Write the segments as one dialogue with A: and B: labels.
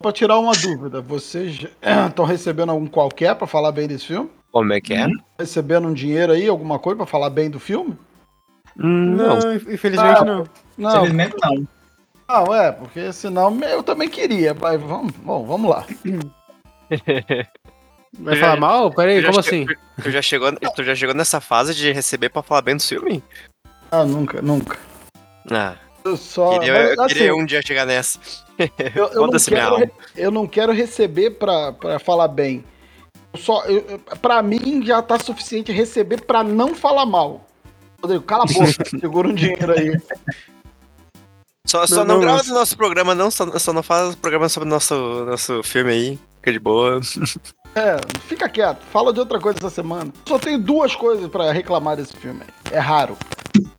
A: Pra tirar uma dúvida, vocês estão recebendo algum qualquer pra falar bem desse filme?
B: Como é que é?
A: Recebendo um dinheiro aí, alguma coisa pra falar bem do filme?
C: Não, infelizmente
A: Ah,
C: não.
A: Não,
D: Infelizmente não.
A: não, é, porque senão eu também queria, mas vamos, bom, vamos lá.
C: Vai falar mal? Peraí, como assim?
B: Tu já, chegou, tu já chegou nessa fase de receber pra falar bem do filme?
A: Ah, nunca, nunca.
B: Ah,
A: só.
B: queria,
A: mas,
B: eu
A: assim,
B: queria um dia chegar nessa.
A: eu, eu não quero, eu não quero receber pra, pra falar bem. Eu Só, eu, eu- pra mim já tá suficiente receber pra não falar mal. Rodrigo, cala a boca, segura um dinheiro aí.
B: Só, só
C: Não,
B: não,
C: não,
B: grava do nosso programa, não. Só, só não faz programa sobre o nosso, nosso filme aí. Fica de boa.
A: É, fica quieto, fala de outra coisa essa semana. Só tenho duas coisas pra reclamar desse filme aí. É raro.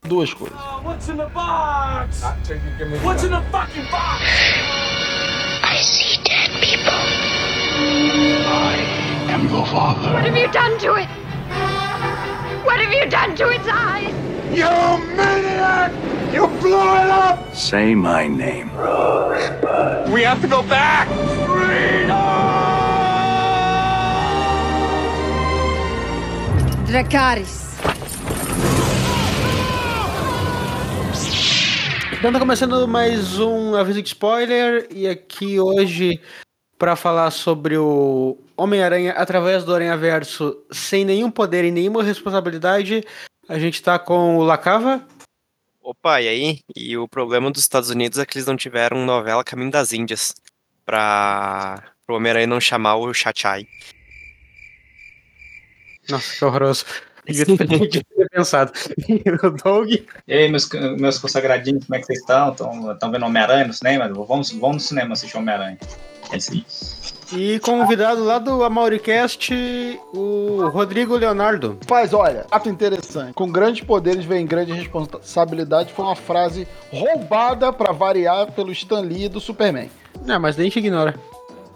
A: Duas coisas.
E: Uh, what's in the box? What's in the fucking box?
F: I see dead people. I am your father.
G: What have you done to it? What have you done to its eyes?
E: You maniac! You blew it up!
H: Say my name.
E: We have to go back!
G: Dracarys.
C: Então tá começando mais um aviso de spoiler e aqui hoje pra falar sobre o Homem-Aranha através do Aranha-Verso sem nenhum poder e nenhuma responsabilidade, a gente tá com o Lacava.
B: Opa, e aí? E o problema dos Estados Unidos é que eles não tiveram novela Caminho das Índias. Pra o Homem-Aranha não chamar o Chachai.
C: Nossa, que horroroso. Devia ter, pensado. E o Doug.
D: E aí, meus, meus consagradinhos, como é que vocês estão? Estão vendo Homem-Aranha no cinema? Vamos, vamos no cinema assistir Homem-Aranha. É isso aí.
C: E convidado lá do Amauricast, o Rodrigo Leonardo.
A: Mas olha, fato interessante. Com grandes poderes vem grande responsabilidade. Foi uma frase roubada pra variar pelo Stan Lee do Superman.
C: Não, mas nem te ignora.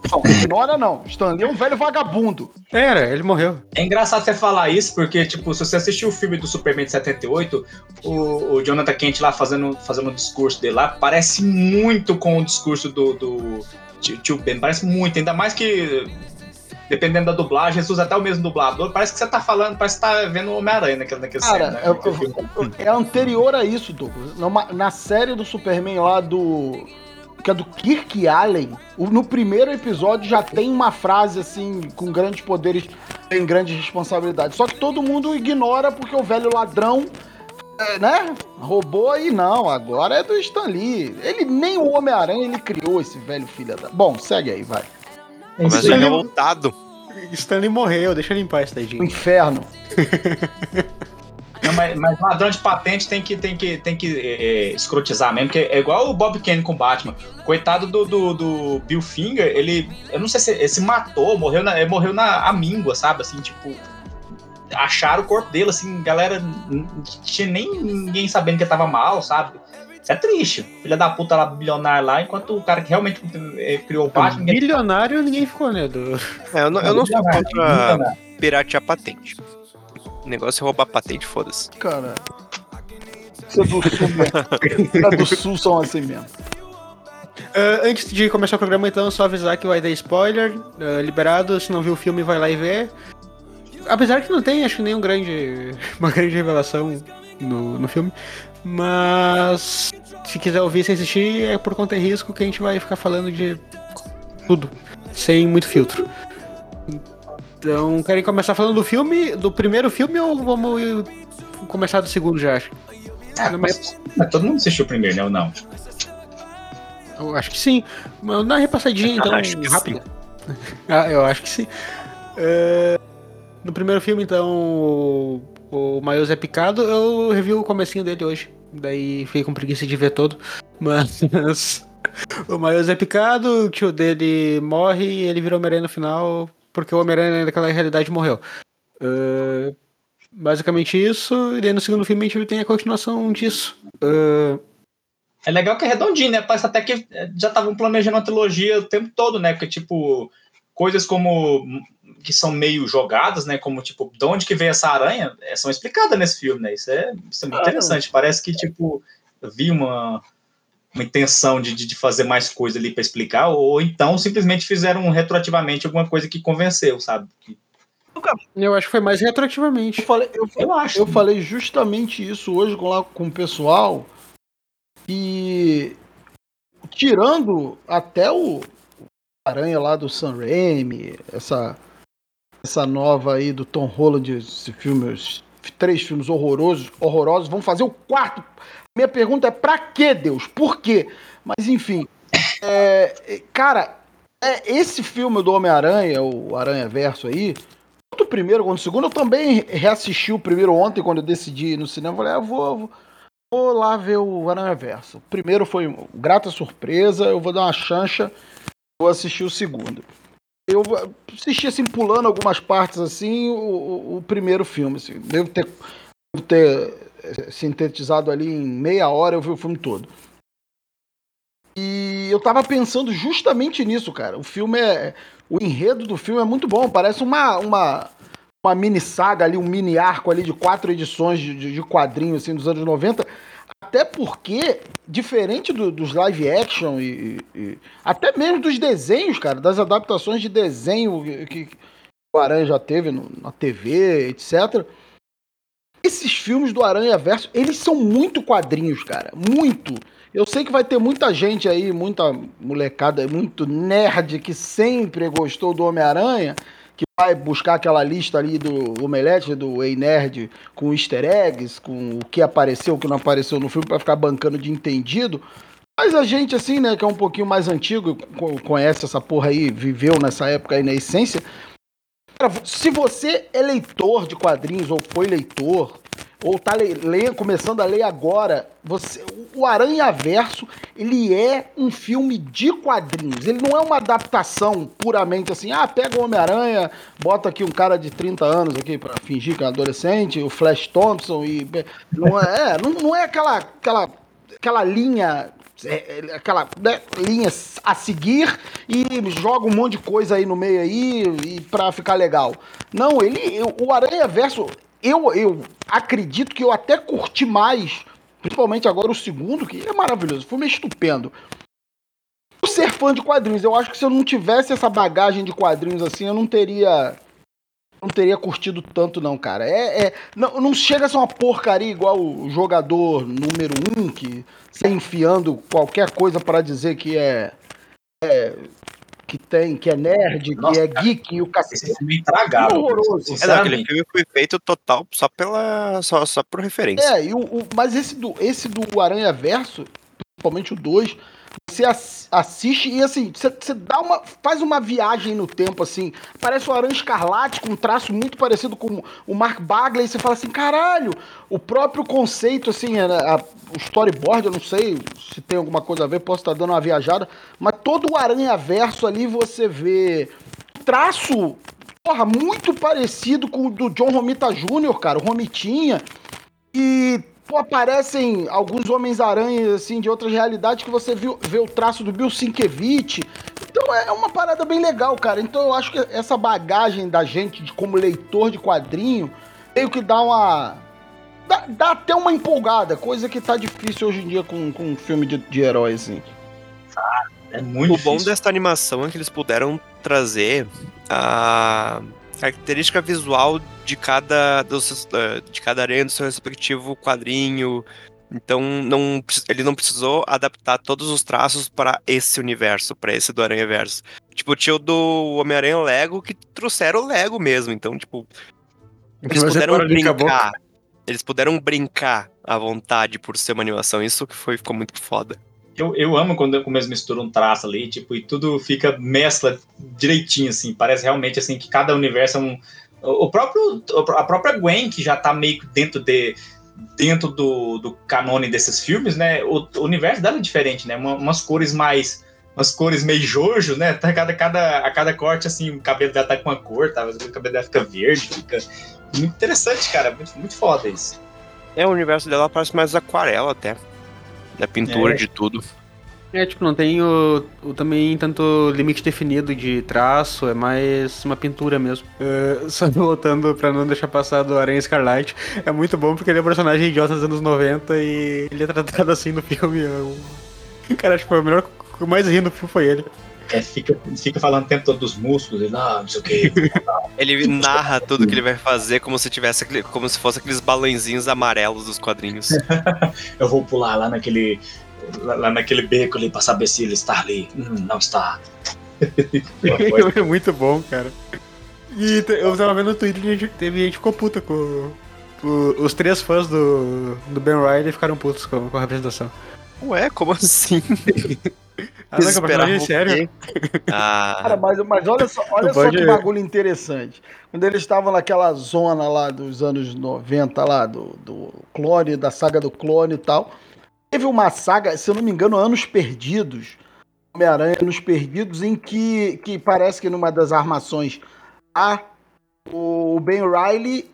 A: Não, ignora não. Stan Lee é um velho vagabundo.
C: Era, ele morreu.
D: É engraçado você falar isso, porque, tipo, se você assistiu o filme do Superman de 78, o, o Jonathan Kent lá fazendo, fazendo o discurso dele lá, parece muito com o discurso do, do tio, tio Ben. Parece muito, ainda mais que. Dependendo da dublagem, Jesus até o mesmo dublador, parece que você tá falando, parece que tá vendo o Homem-Aranha naquele, naquele
A: Cara,
D: cena, né?
A: é, é anterior a isso, Douglas. Na série do Superman lá do. Que é do Kirk Allen, no primeiro episódio já tem uma frase assim, com grandes poderes, tem grandes responsabilidades. Só que todo mundo ignora porque o velho ladrão, é, né? Roubou e não, agora é do Stan Lee. Ele nem o Homem-Aranha ele criou esse velho filho da. Bom, segue aí, vai.
B: Mas
D: Isso
B: ele é
D: aí.
B: revoltado.
C: Stanley morreu, deixa ele limpar esse
A: O
C: tadinho.
A: inferno.
D: Não, mas, mas ladrão de patente tem que, tem que, tem que é, é, escrotizar mesmo, porque é igual o Bob Kane com o Batman. Coitado do, do, do Bill Finger, ele. Eu não sei se ele se matou, morreu na, ele morreu na a míngua, sabe? Assim, tipo. Acharam o corpo dele, assim, galera. Não tinha nem ninguém sabendo que ele tava mal, sabe? Isso é triste. Filha da puta lá, bilionário lá, enquanto o cara que realmente é, criou o Batman. ninguém-
C: Bilionário, ninguém ficou, né? Do...
B: É, eu não, eu não sou contra piratear patente. O negócio é roubar patente, foda-se.
A: Cara. Isso é do sul mesmo. Os do sul são assim mesmo.
C: Ah, antes de começar o programa, então, só avisar que vai dar spoiler. ah, liberado, se não viu o filme, vai lá e vê. Apesar que não tem, acho que nenhum grande. uma grande revelação no, no filme. Mas se quiser ouvir sem assistir, é por conta e risco que a gente vai ficar falando de tudo. Sem muito filtro. Então, querem começar falando do filme, do primeiro filme ou vamos começar do segundo já? acho?
D: Ah, mas, mas todo mundo assistiu primeiro, né? Ou não?
C: Eu acho que sim. Mas Dá uma repassadinha, então,
B: Acho que
C: rápida. ah, eu acho que sim. É, No primeiro filme, então, o, o Miles é picado. Eu revi o comecinho dele hoje. Daí fiquei com preguiça de ver todo. Mas o Miles é picado, o tio dele morre e ele virou Homem-Aranha no final, porque o Homem-Aranha naquela realidade morreu. É, basicamente isso. E daí no segundo filme a gente tem a continuação disso. É,
D: É legal que é redondinho, né? Parece até que já estavam planejando uma trilogia o tempo todo, né? Porque, tipo, coisas como que são meio jogadas, né? Como, tipo, de onde que veio essa aranha, eh, são explicadas nesse filme, né? Isso é, isso é muito
A: Ah,
D: interessante. Parece que, tipo, eu vi uma, uma intenção de, de, fazer mais coisa ali para explicar, ou então simplesmente fizeram retroativamente alguma coisa que convenceu, sabe?
C: Eu acho que foi mais retroativamente.
A: Eu falei, eu,
D: Eu acho.
A: eu falei justamente isso hoje com, lá, com o pessoal. E tirando até o Aranha lá do Sam Raimi, essa, essa nova aí do Tom Holland, esse filme, os três filmes horrorosos, horrorosos, vão fazer o quarto. Minha pergunta é pra quê, Deus? Por quê? Mas enfim, é, cara, é, esse filme do Homem-Aranha, o Aranha Verso aí, tanto o primeiro quanto o segundo, eu também reassisti o primeiro ontem, quando eu decidi ir no cinema. Eu falei, ah, vou, vou, vou lá ver o Aranha Verso. O primeiro foi grata surpresa, eu vou dar uma chancha, vou assistir o segundo. Eu assisti assim, pulando algumas partes assim, o, o, primeiro filme. Assim. Devo ter, devo ter sintetizado ali em meia hora, eu vi o filme todo. E eu tava pensando justamente nisso, cara. O filme é. O enredo do filme é muito bom. Parece uma, uma, uma mini saga ali, um mini arco ali de quatro edições de, de, quadrinhos assim, dos anos 90. Até porque, diferente do- dos live action e, e- até mesmo dos desenhos, cara, das adaptações de desenho que, que o Aranha já teve no- na TV, etc. Esses filmes do Aranha Verso, eles são muito quadrinhos, cara. Muito. Eu sei que vai ter muita gente aí, muita molecada, muito nerd que sempre gostou do Homem-Aranha, que vai buscar aquela lista ali do Omelete, do Ei Nerd, com easter eggs, com o que apareceu, o que não apareceu no filme, pra ficar bancando de entendido. Mas a gente, assim, né, que é um pouquinho mais antigo, co- conhece essa porra aí, viveu nessa época aí na essência. Cara, se você é leitor de quadrinhos, ou foi leitor, ou tá le- começando a ler agora, você, o Aranha Verso, ele é um filme de quadrinhos. Ele não é uma adaptação puramente assim, ah, pega o Homem-Aranha, bota aqui um cara de 30 anos aqui pra fingir que é adolescente, o Flash Thompson e não é, é, não, não é aquela aquela aquela linha é, é, aquela né, linha a seguir e joga um monte de coisa aí no meio aí e para ficar legal. Não, ele o Aranha Verso eu, eu acredito que eu até curti mais, principalmente agora o segundo, que é maravilhoso, o filme é estupendo. Ser fã de quadrinhos, eu acho que se eu não tivesse essa bagagem de quadrinhos assim, eu não teria não teria curtido tanto não, cara. É, é não, não chega a ser uma porcaria igual o jogador número um que sai enfiando qualquer coisa para dizer que é, é que tem, que é nerd,
D: Nossa,
A: que é
D: cara.
A: geek e o
D: Esse
A: cacete.
D: filme é intragável.
A: Horroroso.
B: É, não, aquele filme foi feito total só pela. só, só por referência.
A: É, e o, o- mas esse do, esse do Aranha Verso, principalmente o 2, você ass- assiste e assim, você, dá uma. faz uma viagem no tempo, assim. Parece o Aranha Escarlate, com um traço muito parecido com o Mark Bagley, e você fala assim, caralho, o próprio conceito, assim, é, a- o storyboard, eu não sei se tem alguma coisa a ver, posso estar dando uma viajada, mas todo o Aranha Verso ali você vê traço. Porra, muito parecido com o do John Romita Jr., cara, o Romitinha. E, pô, aparecem alguns Homens-Aranhas, assim, de outras realidades que você viu, vê o traço do Bill Sienkiewicz. Então é uma parada bem legal, cara. Então eu acho que essa bagagem da gente de, como leitor de quadrinho meio que dá uma. Dá, dá até uma empolgada, coisa que tá difícil hoje em dia com, com um filme de, de herói, assim.
D: É muito
B: O bom
D: difícil.
B: dessa animação é que eles puderam trazer a característica visual de cada, eh, de cada aranha do seu respectivo quadrinho. Então não, ele não precisou adaptar todos os traços para esse universo, para esse do Aranha Verso. Tipo, tinha o do Homem-Aranha Lego que trouxeram o Lego mesmo. Então, tipo, eles puderam brincar. Eles puderam brincar à vontade por ser uma animação. Isso que foi, ficou muito foda.
D: Eu, eu amo quando eu começo mistura um traço ali, tipo, e tudo fica mescla direitinho, assim. Parece realmente assim que cada universo é um. O próprio. A própria Gwen, que já tá meio dentro de. Dentro do, do canone desses filmes, né? O, o universo dela é diferente, né? Uma- umas cores mais. Umas cores meio jojo, né? Tá, cada, cada, a cada corte, assim, o cabelo dela tá com uma cor, tá? O cabelo dela fica verde, fica. Muito interessante, cara. Muito, muito foda isso.
B: É, o universo dela parece mais aquarela até. Da pintura,
D: É.
B: de tudo.
C: É, tipo, não tem o, o também tanto limite definido de traço, é mais uma pintura mesmo. É, só voltando pra não deixar passar do Aranha Escarlate, é muito bom porque ele é um personagem idiota dos anos 90 e ele é tratado assim no filme. é um- Cara, acho que foi o melhor, o mais rindo do filme foi ele.
D: É, fica, fica falando o tempo todo dos músculos, ele, ah, não sei o que.
B: Ele narra tudo que ele vai fazer como se tivesse como se fosse aqueles balãozinhos amarelos dos quadrinhos.
D: Eu vou pular lá naquele. Lá, lá naquele beco ali pra saber se ele está ali. Hum, não está.
C: é muito bom, cara. E eu tava vendo no Twitter e teve gente ficou puta com. com- os três fãs do, do Ben Riley ficaram putos com, com a representação.
B: Ué, como assim?
C: Ah, não, que é sério.
B: Ah,
A: Cara, mas, mas olha só, olha só que bagulho interessante. Quando eles estavam naquela zona lá dos anos 90, lá, do, do clone, da saga do clone e tal, teve uma saga, se eu não me engano, Anos Perdidos, Homem-Aranha Anos Perdidos, em que, que parece que numa das armações a o Ben Riley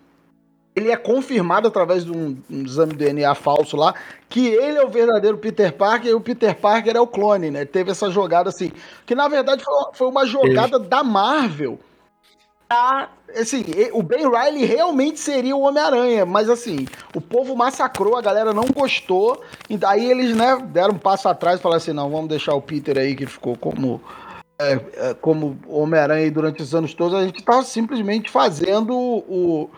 A: ele é confirmado através de um, um exame de DNA falso lá que ele é o verdadeiro Peter Parker e o Peter Parker é o clone, né? Teve essa jogada assim, que na verdade foi, foi uma jogada da Marvel. Pra, assim, e- o Ben Riley realmente seria o Homem-Aranha, mas assim, o povo massacrou, a galera não gostou, e daí eles, né, deram um passo atrás e falaram assim, não, vamos deixar o Peter aí que ficou como é, é, como Homem-Aranha aí durante os anos todos, a gente tá simplesmente fazendo o,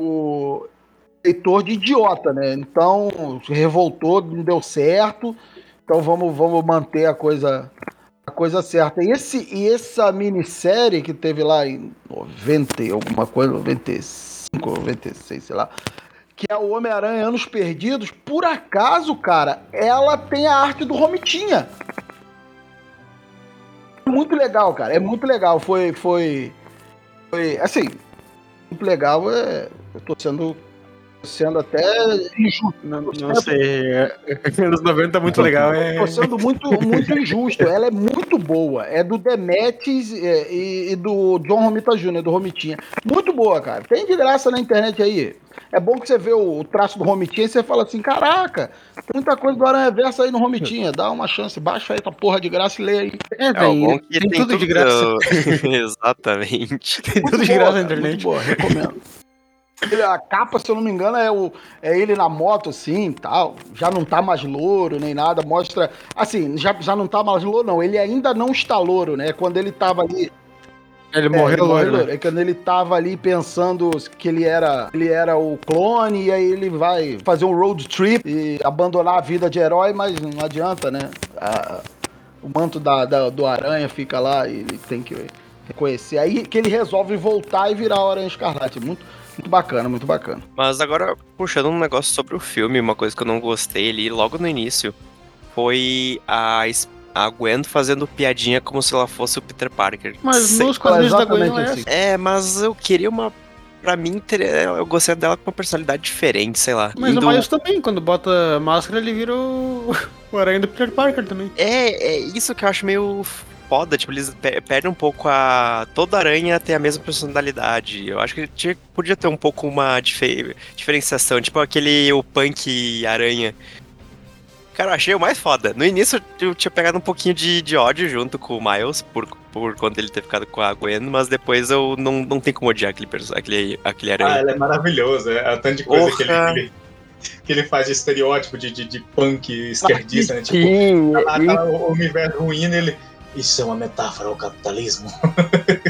A: o leitor de idiota, né? Então, se revoltou, não deu certo. Então vamos, vamos manter a coisa a coisa certa. E, esse, e essa minissérie que teve lá em 90 e alguma coisa, 95, 96, sei lá, que é o Homem-Aranha Anos Perdidos, por acaso, cara, ela tem a arte do Romitinha. Muito legal, cara. É muito legal. Foi. Foi. Foi. Assim. Muito legal. É, eu tô sendo. Sendo até injusto.
C: Não, não sei. é- Anos 90 é muito legal. É...
A: Tô sendo muito, muito injusto. Ela é muito boa. É do Demetis é, e, e do John Romita Jr., do Romitinha. Muito boa, cara. Tem de graça na internet aí. É bom que você vê o, traço do Romitinha e você fala assim: caraca, tem muita coisa do Aranha Versa aí no Romitinha. Dá uma chance, baixa aí essa porra de graça e lê aí.
C: É,
B: é bom que
C: tem, tudo de graça.
B: Exatamente.
C: Tem
A: Muito
C: tudo de
A: boa,
C: graça na
A: cara,
C: internet.
A: Muito boa, recomendo. Ele- A capa, se eu não me engano, é, o, é ele na moto, assim, tal. Já não tá mais louro, nem nada. Mostra... Assim, já, já não tá mais louro, não. Ele ainda não está louro, né? Quando ele tava ali...
C: Ele
A: é,
C: morreu
A: ele
C: loiro,
A: louro.
C: né?
A: É quando ele tava ali pensando que ele era, ele era o clone, e aí ele vai fazer um road trip e abandonar a vida de herói, mas não adianta, né? A- o manto da, da- do aranha fica lá e ele tem que reconhecer. Aí que ele resolve voltar e virar o Aranha Escarlate. Muito, muito bacana, muito bacana.
B: Mas agora, puxando um negócio sobre o filme, uma coisa que eu não gostei ali logo no início foi a, a Gwen fazendo piadinha como se ela fosse o Peter Parker.
C: Mas
B: Sei-
C: nos quadrinhos da Gwen não é
A: assim.
B: É, mas eu queria uma. Pra mim, ter- eu gostei dela com uma personalidade diferente, sei lá.
C: Mas o
B: Indo-
C: Miles também, quando bota máscara, ele vira o, o aranha do Peter Parker também.
B: É, é isso que eu acho meio foda, tipo, eles pe- perdem um pouco a. Toda aranha tem a mesma personalidade. Eu acho que tinha- podia ter um pouco uma dife- diferenciação, tipo aquele o punk aranha. Cara, eu achei o mais foda. No início eu tinha pegado um pouquinho de, de ódio junto com o Miles, por, por conta ele ter ficado com a Gwen, mas depois eu não, não tem como odiar aquele, aquele, aquele
D: Ah,
B: aranha.
D: ele é maravilhoso. É, é o tanto de coisa que ele, ele, que ele faz de estereótipo de, de, de punk esquerdista, né? Tipo, tá lá, tá o universo ruim, ele. Isso é uma metáfora ao capitalismo.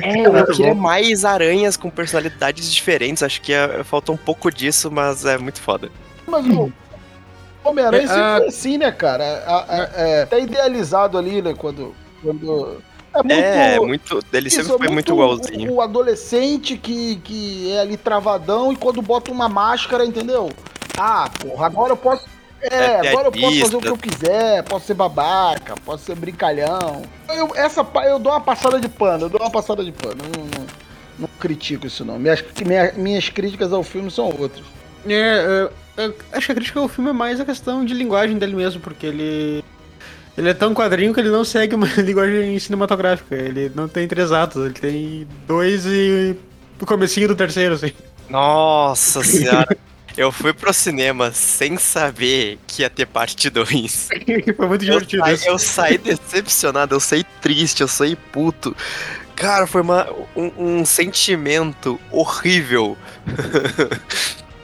B: É, eu queria mais aranhas com personalidades diferentes. Acho que é, falta um pouco disso, mas é muito foda.
A: Mas o Homem-Aranha
C: É,
A: sempre
C: a-
A: foi assim, né, cara? A- a- é, até idealizado ali, né? Quando. quando é muito.
B: É, muito. Ele
A: isso,
B: sempre
A: é
B: foi muito
A: o-
B: igualzinho.
A: O, adolescente que, que é ali travadão e quando bota uma máscara, entendeu? Ah, porra, agora eu posso. É,
B: É
A: agora eu posso fazer o que eu quiser, posso ser babaca, posso ser brincalhão. Eu, essa, eu dou uma passada de pano, eu dou uma passada de pano. Eu não, não, não critico isso, não. Minhas, minha- minhas críticas ao filme são outras.
C: É, é, é, acho que a crítica ao filme é mais a questão de linguagem dele mesmo, porque ele. Ele é tão quadrinho que ele não segue uma linguagem cinematográfica. Ele não tem três atos, ele tem dois e. o comecinho do terceiro, assim.
B: Nossa senhora. Eu fui pro cinema sem saber que ia ter parte 2.
C: Foi muito
B: Eu,
C: divertido isso.
B: eu saí decepcionado, eu saí triste, eu saí puto. Cara, foi uma, um, um sentimento horrível.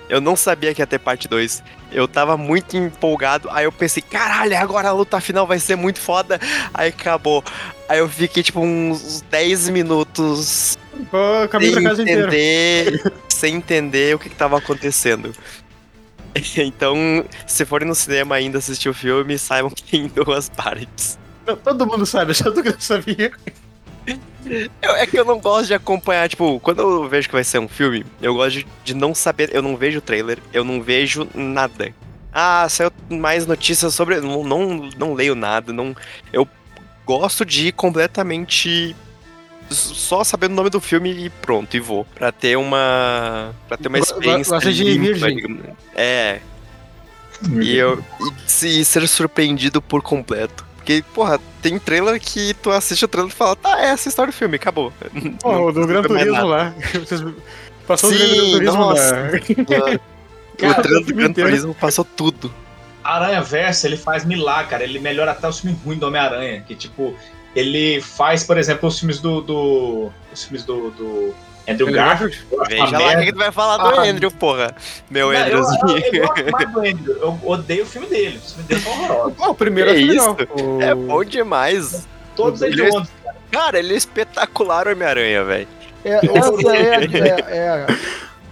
B: Eu não sabia que ia ter parte 2. Eu tava muito empolgado. Aí eu pensei, caralho, agora a luta final vai ser muito foda. Aí acabou. Aí eu fiquei, tipo, uns 10 minutos
C: Pô, caminho pra
B: sem
C: casa
B: entender, sem entender o que, que tava acontecendo. Então, se forem no cinema ainda assistir o filme, saibam que tem duas partes.
C: Não, Todo mundo sabe, só tu que não sabia.
B: Eu- é que eu não gosto de acompanhar, tipo, quando eu vejo que vai ser um filme, eu gosto de, de não saber, eu não vejo o trailer, eu não vejo nada. Ah, saiu mais notícias sobre. Não, não, não leio nada, não. Eu gosto de ir completamente. Só sabendo o nome do filme e pronto, e vou. Pra ter uma. Pra ter uma experiência.
C: gosta de
B: limpa,
C: virgem.
B: digamos. É. E eu. E se ser surpreendido por completo. Porque, porra, tem trailer que tu assiste o trailer e fala, tá, é essa história do filme, acabou.
C: Pô,
B: Não
C: o do Gran Turismo lá. Passou
B: Sim,
C: o Gran Turismo
B: nossa.
C: da...
B: O trailer do
C: filme
B: Gran. Turismo passou tudo.
D: Aranha Verso, ele faz milagre, cara. Ele melhora até os filmes ruins do Homem-Aranha. Que, tipo, ele faz, por exemplo, os filmes do. do- os filmes do, do Andrew Garfield. eu
B: Veja lá o que tu vai falar do
A: Ah.
B: Andrew, porra. Meu
D: Não, eu, eu,
B: Andrewzinho.
D: eu mais do Andrew. Eu odeio o filme dele. Os filmes dele são horrorosos.
C: O primeiro é
B: isso?
C: O...
B: É bom demais.
D: Todos
B: Ele-
D: hediondos.
B: Cara, ele é espetacular, Homem-Aranha, velho.
A: É, essa é, é- é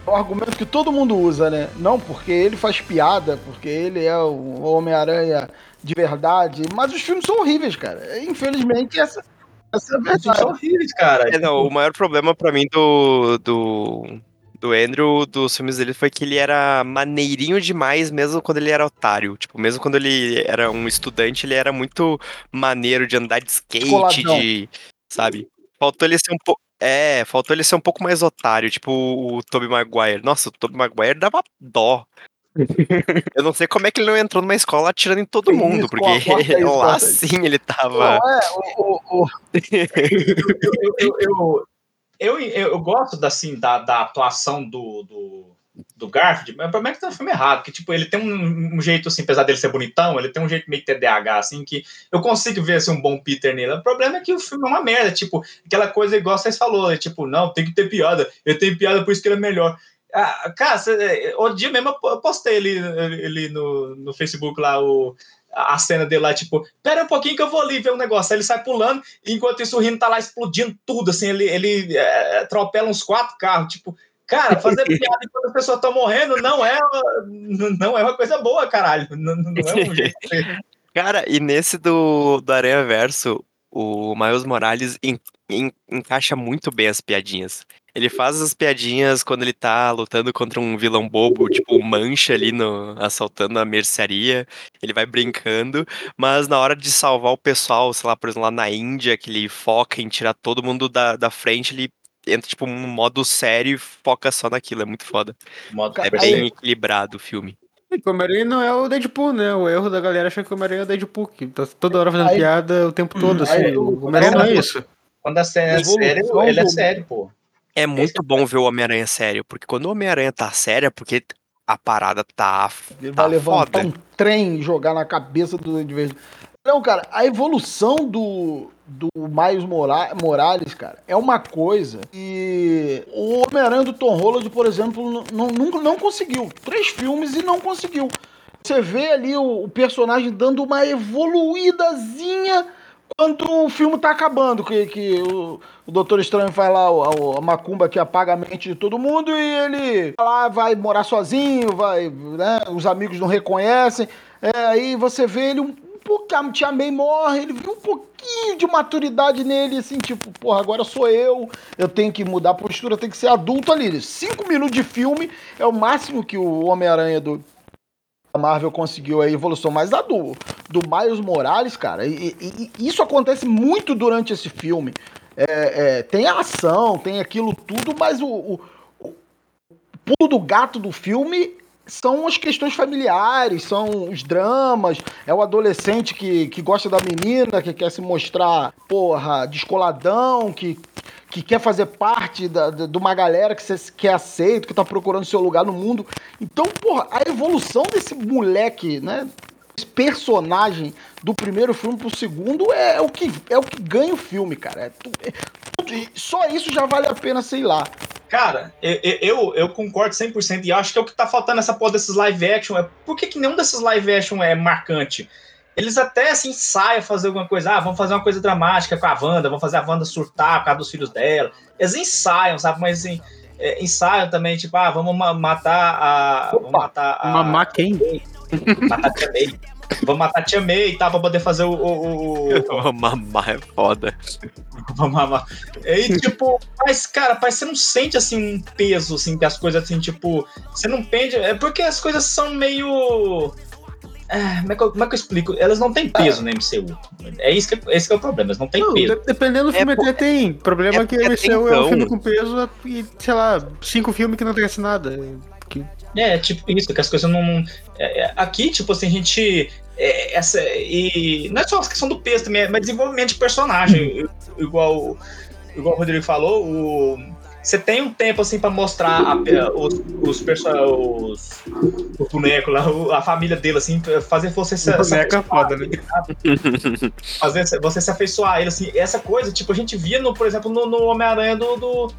A: o argumento que todo mundo usa, né? Não porque ele faz piada, porque ele é o Homem-Aranha de verdade, mas os filmes são horríveis, cara. Infelizmente, essa, essa é a
D: Os filmes
A: verdade.
D: são horríveis, cara.
B: É, não, o maior problema pra mim do, do, do Andrew, dos filmes dele, foi que ele era maneirinho demais, mesmo quando ele era otário. Tipo, mesmo quando ele era um estudante, ele era muito maneiro de andar de skate, de. Sabe? Faltou ele ser um pouco. É, faltou ele ser um pouco mais otário, tipo o Tobey Maguire. Nossa, o Tobey Maguire dava dó. Eu não sei como é que ele não entrou numa escola atirando em todo
A: Que
B: mundo, porque lá
A: isso.
B: sim ele tava.
A: Não, é, o, o- o-
D: eu, eu, eu, eu, eu- eu gosto da, assim, da, da atuação do, do, do Garfield, mas o problema é que tem um filme errado, que tipo, ele tem um, um jeito, assim, apesar dele ser bonitão, ele tem um jeito meio TDAH, assim, que eu consigo ver assim, um bom Peter nele. O problema é que o filme é uma merda, tipo, aquela coisa igual vocês falou, é, tipo, não, tem que ter piada, ele tem piada, por isso que ele é melhor. Ah, cara, cê, o dia mesmo eu postei ele, ele no, no Facebook lá, o, a cena dele lá, tipo, pera um pouquinho que eu vou ali ver um negócio. Aí ele sai pulando, enquanto isso o Rino tá lá explodindo tudo, assim, ele, ele é, atropela uns quatro carros, tipo, cara, fazer piada enquanto as pessoas estão morrendo não é, não é uma coisa boa, caralho. Não, não é um jeito.
B: Cara, e nesse do, do Aranha Verso, o Miles Morales en- en- encaixa muito bem as piadinhas. Ele faz as piadinhas quando ele tá lutando contra um vilão bobo, tipo o Mancha ali no, assaltando a mercearia. Ele vai brincando, mas na hora de salvar o pessoal, sei lá, por exemplo, lá na Índia, que ele foca em tirar todo mundo da, da frente, ele entra tipo num modo sério e foca só naquilo. É muito foda.
D: Modo
B: É bem
D: Saiyajin.
B: equilibrado o filme.
C: O Homem-Aranha não é o Deadpool, né? O erro da galera acha que o Homem-Aranha é o Deadpool, que tá toda hora fazendo
A: Aí-
C: piada o tempo todo, assim.
A: aí
C: o Homem-Aranha não é isso.
D: Quando a cena é sério, ele é sério, pô.
B: É muito bom ver o Homem-Aranha sério, porque quando o Homem-Aranha tá sério é porque a parada tá,
A: Ele
B: tá
A: vai levantar
B: foda.
A: um trem e jogar na cabeça do Duende. Não, cara, a evolução do, do Miles Mora- Morales, cara, é uma coisa que o Homem-Aranha do Tom Holland, por exemplo, não, nunca não conseguiu. Três filmes e não conseguiu. Você vê ali o, o personagem dando uma evoluídazinha quando o filme tá acabando, que, que o, o Doutor Estranho faz lá a, a macumba que apaga a mente de todo mundo e ele lá vai morar sozinho, vai, né, os amigos não reconhecem, é, aí você vê ele um, a Tia May morre, ele viu um pouquinho de maturidade nele, assim, tipo, porra, agora sou eu, eu tenho que mudar a postura, tem que ser adulto ali. Cinco minutos de filme é o máximo que o Homem-Aranha do, a Marvel conseguiu a evolução, mas a do, do Miles Morales, cara, e, e- e isso acontece muito durante esse filme. É, é, tem a ação, tem aquilo tudo, mas o, o, o pulo do gato do filme são as questões familiares, são os dramas, é o adolescente que, que gosta da menina, que quer se mostrar, porra, descoladão, que, que quer fazer parte da, da- de uma galera que, cê, que é aceito, que tá procurando seu lugar no mundo. Então, porra, a evolução desse moleque, né? Esse personagem do primeiro filme pro segundo é, o que, é o que ganha o filme, cara. É é só isso já vale a pena, sei lá.
D: Cara, eu, eu, eu concordo 100% e acho que é o que tá faltando essa porra desses live action. É, por que, que nenhum desses live action é marcante? Eles até assim ensaiam fazer alguma coisa. Ah, vamos fazer uma coisa dramática com a Wanda, vamos fazer a Wanda surtar por causa dos filhos dela. Eles ensaiam, sabe? Mas assim, é, ensaiam também, tipo, ah, vamos ma- matar a. Vamos matar a.
C: Mamar quem?
D: Matar a Tia May. Vamos matar a Tia May e tal, pra poder fazer o. o, o- o-
B: Mamar é foda.
D: Vamos mamar. E tipo, mas, cara, parece que você não sente assim um peso, assim, que as coisas assim, tipo, você não pende. É porque as coisas são meio. É, como, é que eu, como é que eu explico? Elas não têm peso no MCU. É isso que, esse que é o problema, elas não têm
C: Não,
D: peso.
C: de- dependendo do
B: É
C: filme
B: por-
C: até tem. O problema
B: é
C: é que o MCU é um
B: então-
C: filme com peso e, sei lá, cinco filmes que não acontece nada. Que-
D: É, tipo isso, que as coisas não. é, é, aqui, tipo assim, a gente. é, essa, e não é só a questão do peso também, mas desenvolvimento de personagem. igual, igual o Rodrigo falou, o, você tem um tempo assim pra mostrar a- os, os, perso- os, o boneco lá, o- a família dele, assim, fazer você se, se
C: é foda, né?
D: fazer você se afeiçoar a ele, assim, essa coisa, tipo, a gente via, no, por exemplo, no, no Homem-Aranha do, do,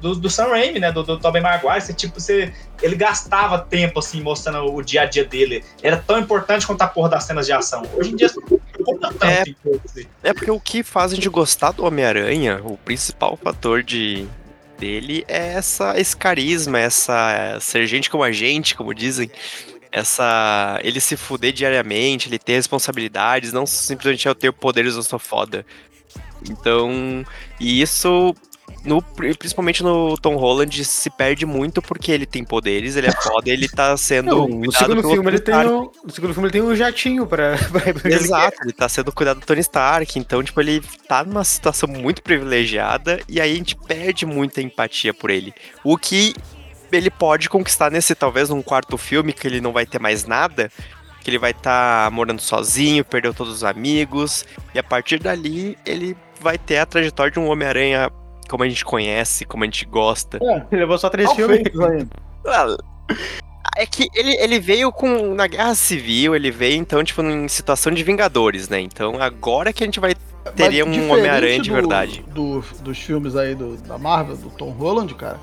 D: do, do Sam Raimi, né, do, do Tobey Maguire, você, tipo, você, ele gastava tempo, assim, mostrando o dia a dia dele, era tão importante quanto a porra das cenas de ação. Hoje em dia, não conta tanto,
B: É.
D: então, assim.
B: É porque o que faz a gente gostar do Homem-Aranha, o principal fator de dele é essa, esse carisma, essa ser gente como a gente, como dizem. Essa. Ele se fuder diariamente, ele ter responsabilidades, não simplesmente eu ter poderes, eu sou foda. Então. E isso. No, principalmente no Tom Holland se perde muito porque ele tem poderes, ele é foda, ele tá sendo.
C: Não, no segundo filme ele tem um, no segundo filme ele tem um jatinho pra, pra,
B: Exato, ele tá sendo cuidado do Tony Stark, então, tipo, ele tá numa situação muito privilegiada e aí a gente perde muita empatia por ele. O que ele pode conquistar nesse, talvez, num quarto filme, que ele não vai ter mais nada, que ele vai estar morando sozinho, perdeu todos os amigos, e a partir dali ele vai ter a trajetória de um Homem-Aranha como a gente conhece, como a gente gosta.
C: Ele levou só três
A: Mal
C: filmes.
A: ainda.
B: Ah, É que ele, ele veio com. Na guerra civil, ele veio, então, tipo, em situação de Vingadores, né? Então agora que a gente vai. Teria
A: Mas
B: um Homem-Aranha de verdade.
A: do- dos filmes aí do, da Marvel, do Tom Holland, cara.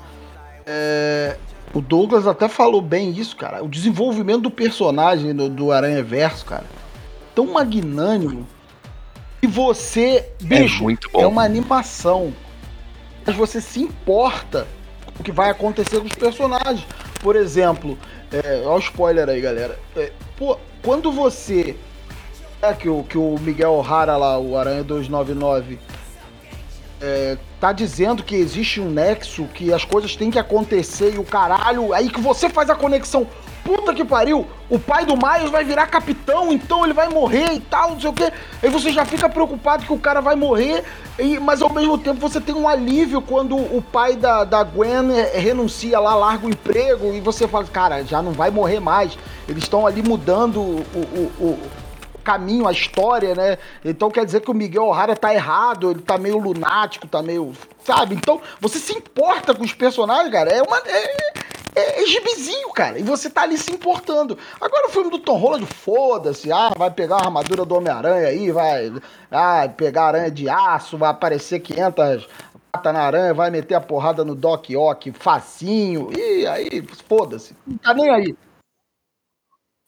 A: é, o Douglas até falou bem isso, cara. O desenvolvimento do personagem do, do Aranha Verso, cara. Tão magnânimo. E você, bicho,
B: muito
A: é uma animação. Mas você se importa com o que vai acontecer com os personagens. Por exemplo, é, olha o spoiler aí, galera. É, pô, quando você. É que o, que o Miguel O'Hara lá, o Aranha 299, é, tá dizendo que existe um nexo, que as coisas têm que acontecer e o caralho. Aí que você faz a conexão. Puta que pariu, o pai do Miles vai virar capitão, então ele vai morrer e tal, não sei o quê. Aí você já fica preocupado que o cara vai morrer, e- mas ao mesmo tempo você tem um alívio quando o pai da, da Gwen é, renuncia lá, larga o emprego, e você fala, cara, já não vai morrer mais. Eles estão ali mudando o, o, o- o caminho, a história, né? Então quer dizer que o Miguel O'Hara tá errado, ele tá meio lunático, tá meio. Sabe? Então você se importa com os personagens, cara. É uma. É, é, é gibizinho, cara. E você tá ali se importando. Agora o filme do Tom Holland, foda-se. Ah, vai pegar a armadura do Homem-Aranha aí, vai. Ah, pegar aranha de aço, vai aparecer 500 patas na aranha, vai meter a porrada no Doc Ock facinho. E aí, foda-se. Não tá nem aí.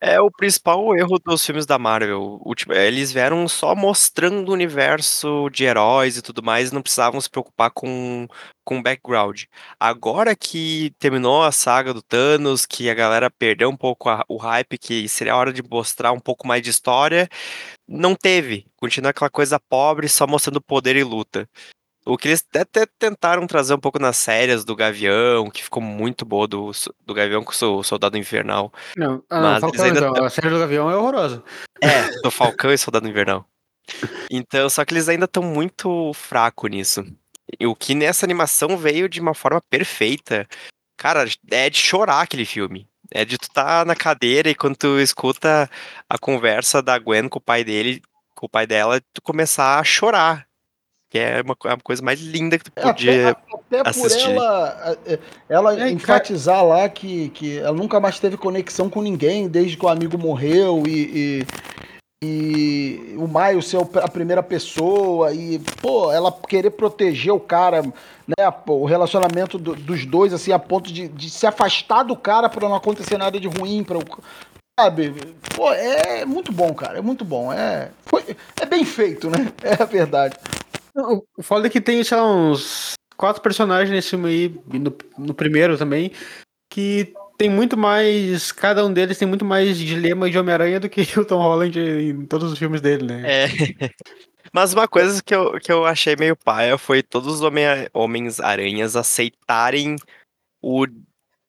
B: É o principal erro dos filmes da Marvel. Tipo, eles vieram só mostrando o universo de heróis e tudo mais, não precisavam se preocupar com com background. Agora que terminou a saga do Thanos, que a galera perdeu um pouco a- o hype, que seria a hora de mostrar um pouco mais de história, não teve. Continua aquela coisa pobre, só mostrando poder e luta. O que eles até tentaram trazer um pouco nas séries do Gavião, que ficou muito boa do, do Gavião com o Sol- Soldado Invernal.
C: Não, ah,
B: Mas
C: Falcão,
B: ainda
C: então. A série do Gavião é horrorosa.
B: É, do Falcão e Soldado Invernal. Então, só que eles ainda estão muito fraco nisso. E o que nessa animação veio de uma forma perfeita. Cara, é de chorar aquele filme. É de tu tá na cadeira e quando tu escuta a conversa da Gwen com o pai dele, com o pai dela, tu começar a chorar. Que é uma, co- a coisa mais linda que tu podia.
A: até, até por
B: assistir.
A: ela, é, ela
C: É, cara-
A: enfatizar lá que, que ela nunca mais teve conexão com ninguém desde que o amigo morreu e, e, E o Miles ser a primeira pessoa e, pô, ela querer proteger o cara, né? pô, O relacionamento do- dos dois, assim, a ponto de, de se afastar do cara pra não acontecer nada de ruim, pra, o- sabe? Pô, é muito bom, cara, é muito bom. É, foi, é bem feito, né? É a verdade.
C: O foda é que tem, sei lá, uns quatro personagens nesse filme aí, no, no primeiro também, que tem muito mais. Cada um deles tem muito mais dilema de Homem-Aranha do que o Tom Holland em todos os filmes dele, né?
B: É. Mas uma coisa que eu, que eu achei meio paia foi todos os Homens-Aranhas aceitarem o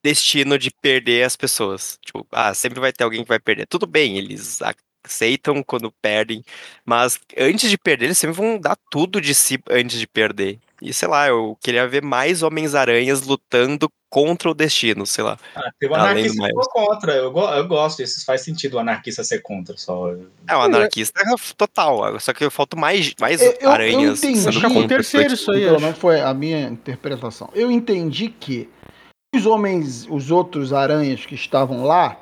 B: destino de perder as pessoas. Tipo, ah, sempre vai ter alguém que vai perder. Tudo bem, eles aceitam quando perdem, mas antes de perder, eles sempre vão dar tudo de si antes de perder. E sei lá, eu queria ver mais Homens-Aranhas lutando contra o destino, sei lá.
D: Ah, tem o anarquista ficou contra. Eu, eu gosto, isso faz sentido o anarquista ser contra. Só.
B: É, o anarquista é total, só que eu falto mais, mais
A: Eu- eu- eu
B: aranhas
A: entendi.
B: sendo
C: Acho que é o
B: contra.
C: terceiro isso aí, acho.
A: menos foi a minha interpretação. Eu entendi que os homens, os outros aranhas que estavam lá,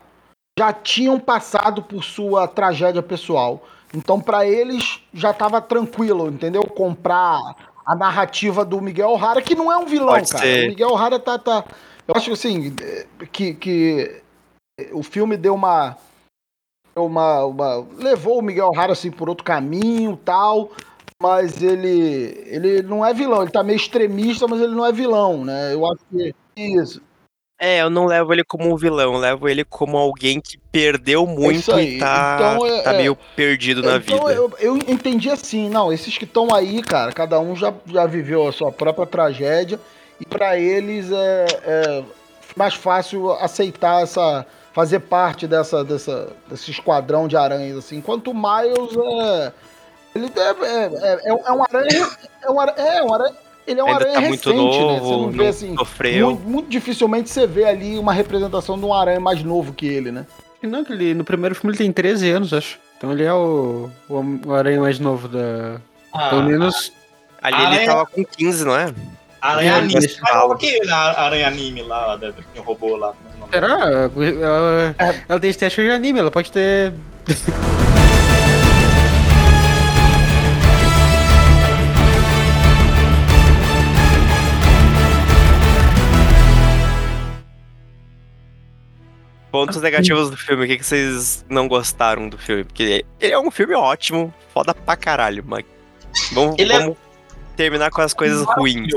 A: já tinham passado por sua tragédia pessoal. Então, pra eles, já tava tranquilo, entendeu? Comprar a narrativa do Miguel O'Hara, que não é um vilão,
B: Pode
A: cara.
B: ser.
A: O Miguel O'Hara tá, tá. Eu acho assim, que, que o filme deu uma. Uma, uma, levou o Miguel O'Hara assim por outro caminho tal mas ele ele não é vilão, ele tá meio extremista, mas ele não é vilão, né? Eu acho que isso.
B: É, eu não levo ele como um vilão, eu levo ele como alguém que perdeu muito
A: isso aí.
B: e tá,
A: Então, é-
B: tá
A: é-
B: meio perdido na
A: então
B: vida.
A: eu, eu entendi assim, não, esses que estão aí, cara, cada um já, já viveu a sua própria tragédia e pra eles é, é mais fácil aceitar essa fazer parte dessa, dessa desse esquadrão de aranhas assim. Enquanto o Miles é ele é, é, é, é um aranha é um aranha, é um aranha ele é um
B: Ainda
A: aranha
B: tá muito
A: recente, né? Você
B: novo,
A: não vê assim,
B: sofreu.
A: muito, muito dificilmente você vê ali uma representação de um aranha mais novo que ele, né?
C: Não, que ele, no primeiro filme ele tem 13 anos, acho. Então ele é o, o, o aranha mais novo da.
D: Ah,
C: Pelo menos.
B: Ali
D: Ah,
B: ele tava com 15, não é?
D: Aranha
C: É,
D: anime. qual que é a aranha anime lá, que robô lá?
C: Será? Ela, ela tem estética de anime, ela pode ter.
B: Pontos negativos do filme, o que, que vocês não gostaram do filme? Porque ele é um filme ótimo, foda pra caralho, mas vamos,
D: Ele é-
B: vamos terminar com as coisas ruins.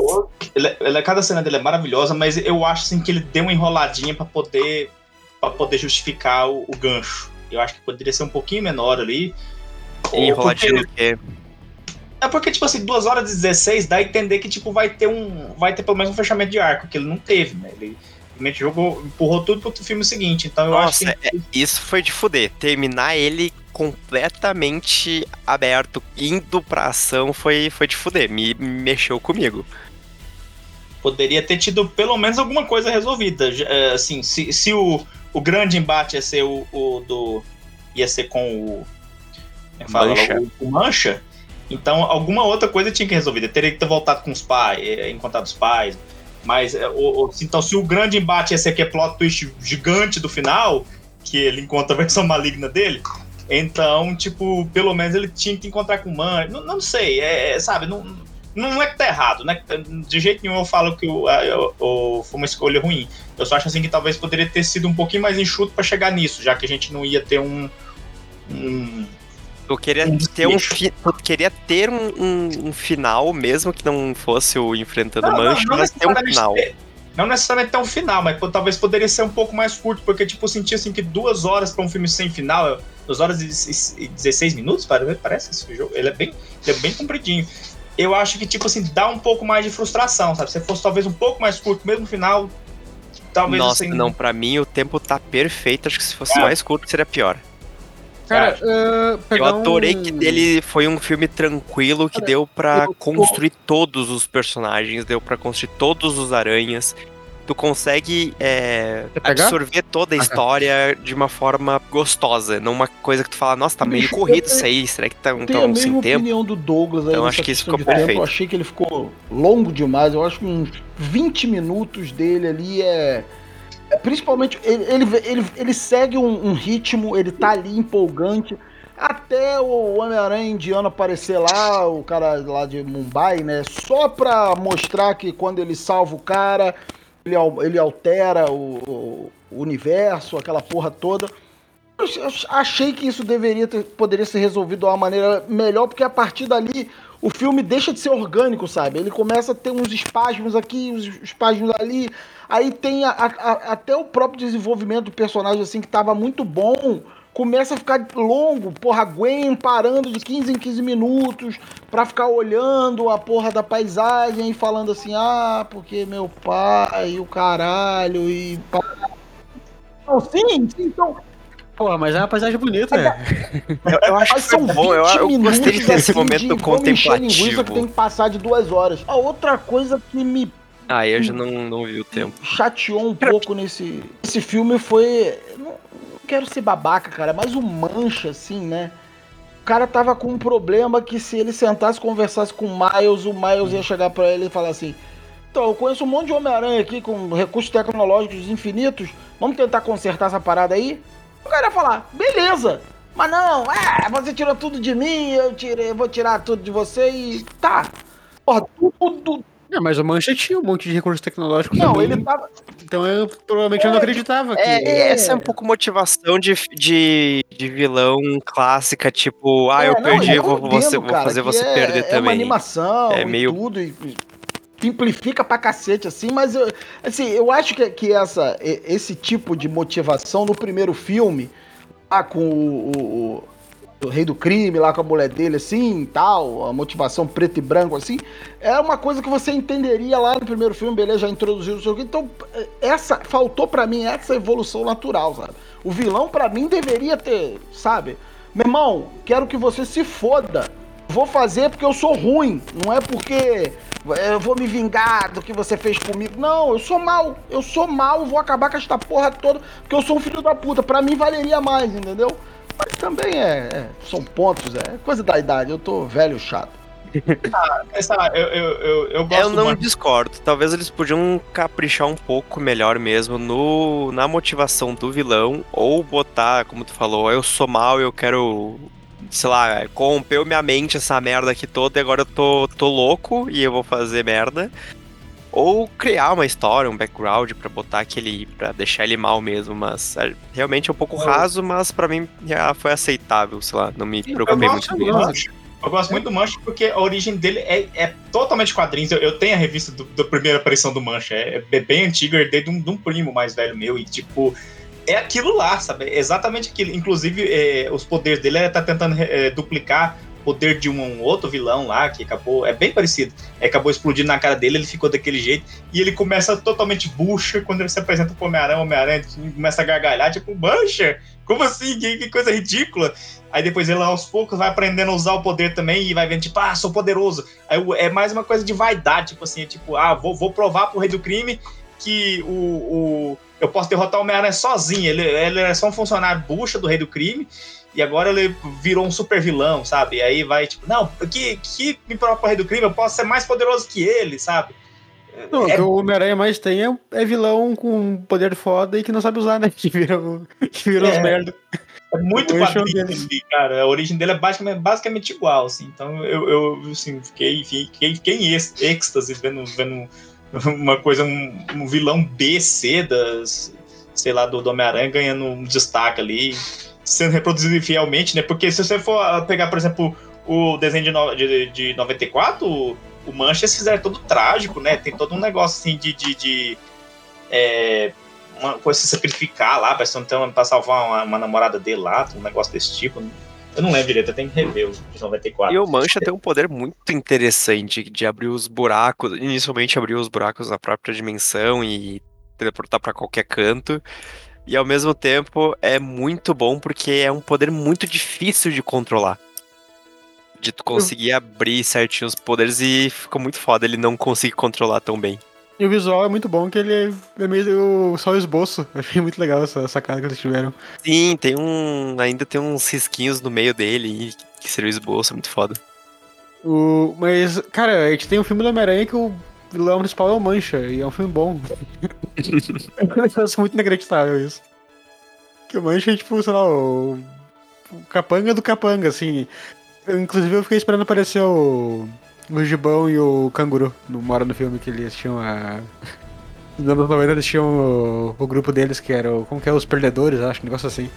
D: Ele, é- ele é- cada cena dele é maravilhosa, mas eu acho assim, que ele deu uma enroladinha pra poder para poder justificar o, o gancho. Eu acho que poderia ser um pouquinho menor ali.
B: Enroladinho
D: Porque-
B: no quê?
D: É porque, tipo assim, 2 horas e 16 dá a entender que, tipo, vai ter um. Vai ter pelo menos um fechamento de arco, que ele não teve, né? Ele realmente jogou, empurrou tudo pro filme seguinte. Então eu acho
B: Nossa,
D: que.
B: Isso foi de fuder. Terminar ele completamente aberto, indo pra ação, foi, foi de fuder. Me, me mexeu comigo.
D: poderia ter tido pelo menos alguma coisa resolvida. É, Assim, se, se o, o grande embate ia ser o, o do. ia ser com o. é fala?
B: Mancha.
D: O, o Mancha. Então, alguma outra coisa tinha que resolver. Teria que ter voltado com os pais, é, encontrado os pais. Mas, é, o, o- então, se o grande embate ia ser aquele plot twist gigante do final, que ele encontra a versão maligna dele, então, tipo, pelo menos ele tinha que encontrar com o Man. Não, não sei, é, é, sabe, não, não é que tá errado, né? De jeito nenhum eu falo que o- foi uma escolha ruim. Eu só acho assim que talvez poderia ter sido um pouquinho mais enxuto pra chegar nisso, já que a gente não ia ter um. um
B: Eu queria ter um, fi- eu queria ter um, um- um final, mesmo que não fosse o enfrentando
D: Não, não,
B: Mancha,
D: não
B: mas ter um
D: necessariamente
B: final.
D: ter- não necessariamente ter um final, mas pô, talvez poderia ser um pouco mais curto, porque, tipo, eu senti assim que duas horas pra um filme sem final, duas horas e e 16 minutos, pare- parece esse jogo. Ele é bem, ele é bem compridinho. Eu acho que, tipo assim, dá um pouco mais de frustração, sabe? Se fosse talvez um pouco mais curto, mesmo final, talvez
B: Nossa,
D: assim.
B: não, pra mim o tempo tá perfeito. Acho que se fosse
D: É.
B: mais curto seria pior.
C: Cara, ah,
B: Eu adorei
C: um-
B: que dele foi um filme tranquilo que deu pra
A: eu-
B: construir todos os personagens, deu pra construir todos os aranhas. Tu consegue é, absorver toda a história de uma forma gostosa, não uma coisa que tu fala, nossa, tá meio corrido isso aí, será que tá,
A: Eu
B: não
A: tenho a
B: tão
A: mesma
B: sem tempo?
A: opinião do Douglas aí.
B: Então, acho que isso ficou
A: de tempo.
B: perfeito.
A: Eu achei que ele ficou longo demais. Eu acho que uns 20 minutos dele ali é. É principalmente, ele, ele, ele, ele segue um, um ritmo, ele tá ali empolgante. até o Homem-Aranha indiano aparecer lá, o cara lá de Mumbai, né? Só pra mostrar que quando ele salva o cara, ele, ele altera o, o universo, aquela porra toda. Eu achei que isso deveria ter, poderia ser resolvido de uma maneira melhor, porque a partir dali o filme deixa de ser orgânico, sabe? Ele começa a ter uns espasmos aqui, uns espasmos ali. Aí tem a- a- até o próprio desenvolvimento do personagem, assim, que tava muito bom. Começa a ficar longo, porra, Gwen parando de 15 em 15 minutos pra ficar olhando a porra da paisagem e falando assim, ah, porque meu pai, o caralho, e. pá." Não, sim, sim, então.
C: Pô, mas é uma paisagem bonita, né?
B: Eu, eu acho que
A: são
B: bom, eu,
A: 20
B: eu gostei de ter esse
A: assim,
B: momento
A: de encher linguiça que tem
B: contemplativo.
A: que passar de duas horas. A outra coisa que me
B: Ah, eu já não, não vi o tempo.
A: chateou um pouco nesse, nesse filme foi. Não, não quero ser babaca, cara, mas o Mancha, assim, né? O cara tava com um problema que se ele sentasse e conversasse com o Miles, o Miles ia chegar pra ele e falar assim: Então, eu conheço um monte de Homem-Aranha aqui com recursos tecnológicos infinitos, vamos tentar consertar essa parada aí? O cara ia falar: Beleza! Mas não, é, você tirou tudo de mim, eu tirei, eu vou tirar tudo de você e. Tá. Porra, tudo.
C: Não, mas o Mancha tinha um monte de recurso tecnológico
A: Não,
C: também.
A: ele tava.
C: Então eu provavelmente eu não acreditava que...
B: É, essa é um pouco motivação de, de, de vilão clássica, tipo, ah, eu
A: É, não,
B: perdi,
A: eu
B: vou, você, vou
A: cara,
B: fazer
A: que
B: você
A: é,
B: perder
A: É uma
B: também.
A: animação
B: É
A: e
B: meio-
A: tudo, e simplifica pra cacete, assim, mas eu, assim, eu acho que, que essa, esse tipo de motivação no primeiro filme, lá com o, o- o- rei do crime, lá com a mulher dele, assim, tal, a motivação preto e branco, assim, é uma coisa que você entenderia lá no primeiro filme, beleza, já introduziu, o quê, então, essa, faltou pra mim essa evolução natural, sabe? O vilão, pra mim, deveria ter, sabe? Meu irmão, quero que você se foda. Vou fazer porque eu sou ruim. Não é porque eu vou me vingar do que você fez comigo. Não, eu sou mal. Eu sou mal, vou acabar com esta porra toda porque eu sou um filho da puta. Pra mim valeria mais, entendeu? Mas também é, é- são pontos, é coisa da idade. Eu tô velho chato.
D: Sei lá, eu, eu, eu, eu gosto
B: Eu não
D: muito.
B: discordo. Talvez eles podiam caprichar um pouco melhor mesmo no, na motivação do vilão, ou botar, como tu falou, eu sou mal, eu quero, sei lá, corrompeu minha mente essa merda aqui toda e agora eu tô, tô louco e eu vou fazer merda. Ou criar uma história, um background pra botar aquele. pra deixar ele mal mesmo, mas é, realmente é um pouco raso, mas pra mim já foi aceitável, sei lá, não me preocupei muito com isso.
D: Eu gosto muito do Mancha porque a origem dele é, é totalmente quadrinhos. Eu, eu tenho a revista do- da primeira aparição do Mancha. É, é bem antiga, herdei de um, de um primo mais velho meu. E, tipo, é aquilo lá, sabe? É exatamente aquilo. Inclusive, é, os poderes dele é tá tentando é, duplicar o poder de um outro vilão lá, que acabou. É bem parecido. É, acabou explodindo na cara dele, ele ficou daquele jeito. E ele começa totalmente bucha quando ele se apresenta pro Homem-Aranha. Homem-Aranha começa a gargalhar, tipo, Mancha! Como assim? Que, que coisa ridícula! Aí depois ele aos poucos vai aprendendo a usar o poder também e vai vendo, tipo, ah, sou poderoso. Aí é mais uma coisa de vaidade, tipo assim, é tipo, ah, vou, vou provar pro rei do crime que o, o eu posso derrotar o Homem-Aranha sozinho. Ele, ele é só um funcionário bucha do rei do crime. E agora ele virou um super vilão, sabe? E aí vai, tipo, não, que, que me prova pro rei do crime, eu posso ser mais poderoso que ele, sabe?
C: Não, o
D: É-
C: que o Homem-Aranha mais tem é, é vilão com poder foda e que não sabe usar, né? Que vira, o- que vira os
D: É.
C: merda.
D: É muito quadrinho, ali, cara. A origem dele é basicamente, basicamente igual, assim. Então eu, eu assim, fiquei, fiquei, fiquei em êx- êxtase vendo, vendo uma coisa, um, um vilão B, C das, sei lá, do, do Homem-Aranha ganhando um destaque ali, sendo reproduzido fielmente, né? Porque se você for ah, pegar, por exemplo, o desenho de, no, de, de 94, o, o Mancha eles fizeram todo trágico, né? Tem todo um negócio assim de. de, de é, uma coisa se sacrificar lá pra, então, pra salvar uma, uma namorada dele lá, um negócio desse tipo. Eu não lembro direito, eu tenho que rever o de 94.
B: E o Mancha tem um poder muito interessante de abrir os buracos, inicialmente abrir os buracos na própria dimensão e teleportar pra qualquer canto. E ao mesmo tempo é muito bom porque é um poder muito difícil de controlar. De tu conseguir abrir certinho os poderes e ficou muito foda ele não conseguir controlar tão bem.
C: E o visual é muito bom, que ele é meio só o esboço. Eu achei muito legal essa sacada que eles tiveram.
B: Sim, tem um. Ainda tem uns risquinhos no meio dele e que seria o esboço, muito foda.
C: O, mas, cara, a gente tem um filme do Homem-Aranha que o vilão principal é o Mancha, e é um filme bom. é um muito inacreditável isso. Que o Mancha é tipo, sei lá, o, capanga do capanga, assim. Eu, inclusive eu fiquei esperando aparecer o, o Gibão e o Canguru no Mora no filme, que eles tinham a. Nos anos 90 eles tinham o, o grupo deles, que era o. Como que é? Os Perdedores, acho, um negócio assim.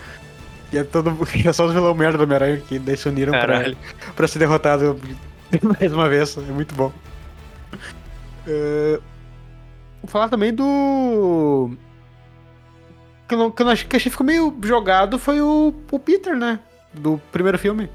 C: E é todo. É só os vilão merda do Homem-Aranha que daí se uniram pra,
B: Caralho.
C: pra ser derrotado mais uma vez. É muito bom. É, Vou falar também do. Que eu, não, que eu não achei que achei ficou meio jogado foi o, o Peter, né? Do primeiro filme.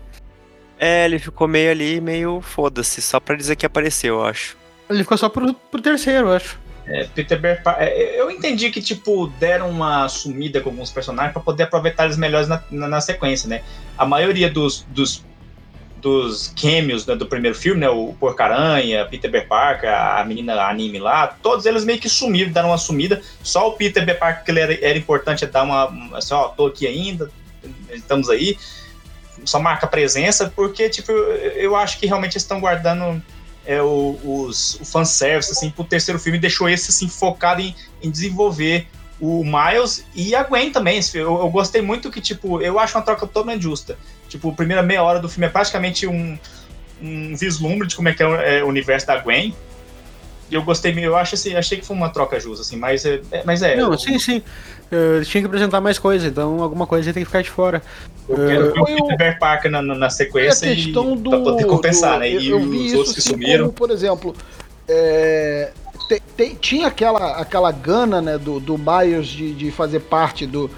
B: É, ele ficou meio ali, meio foda-se, só pra dizer que apareceu, eu acho.
C: Ele ficou só pro, pro terceiro, eu acho.
D: É, Peter Bear Pa- é, Eu entendi que, tipo, deram uma sumida com alguns personagens pra poder aproveitar eles melhores na, na, na sequência, né? A maioria dos, dos, dos cameos né, do primeiro filme, né? O Porco-Aranha, Peter Bear Parker, a menina anime lá, todos eles meio que sumiram, deram uma sumida. Só o Peter Bear Parker, que ele era, era importante, é dar uma. Assim, ó, tô aqui ainda, estamos aí. Só marca presença, porque, tipo, eu, acho que realmente eles estão guardando é, o, os, o fanservice, assim, pro terceiro filme, deixou esse, assim, focado em, em desenvolver o Miles e a Gwen também. Eu, eu gostei muito que, tipo, eu acho uma troca totalmente justa. Tipo, a primeira meia hora do filme é praticamente um, um vislumbre de como é que é o, é o universo da Gwen. Eu gostei, eu acho assim, achei que foi uma troca justa, assim, mas é. é- mas é
C: não,
D: eu,
C: sim, sim. Eh, Eles tinham que apresentar mais coisa, então alguma coisa tem que ficar de fora.
D: eu quero ver o
A: o-
D: Peter Bear Parker na, na, sequência
A: questão
D: e,
A: do.
D: pra poder compensar,
A: do-
D: né? E os outros que sumiram.
A: como, por exemplo, é, te- te- tinha aquela, aquela gana né, do, do Miles de, de fazer parte do,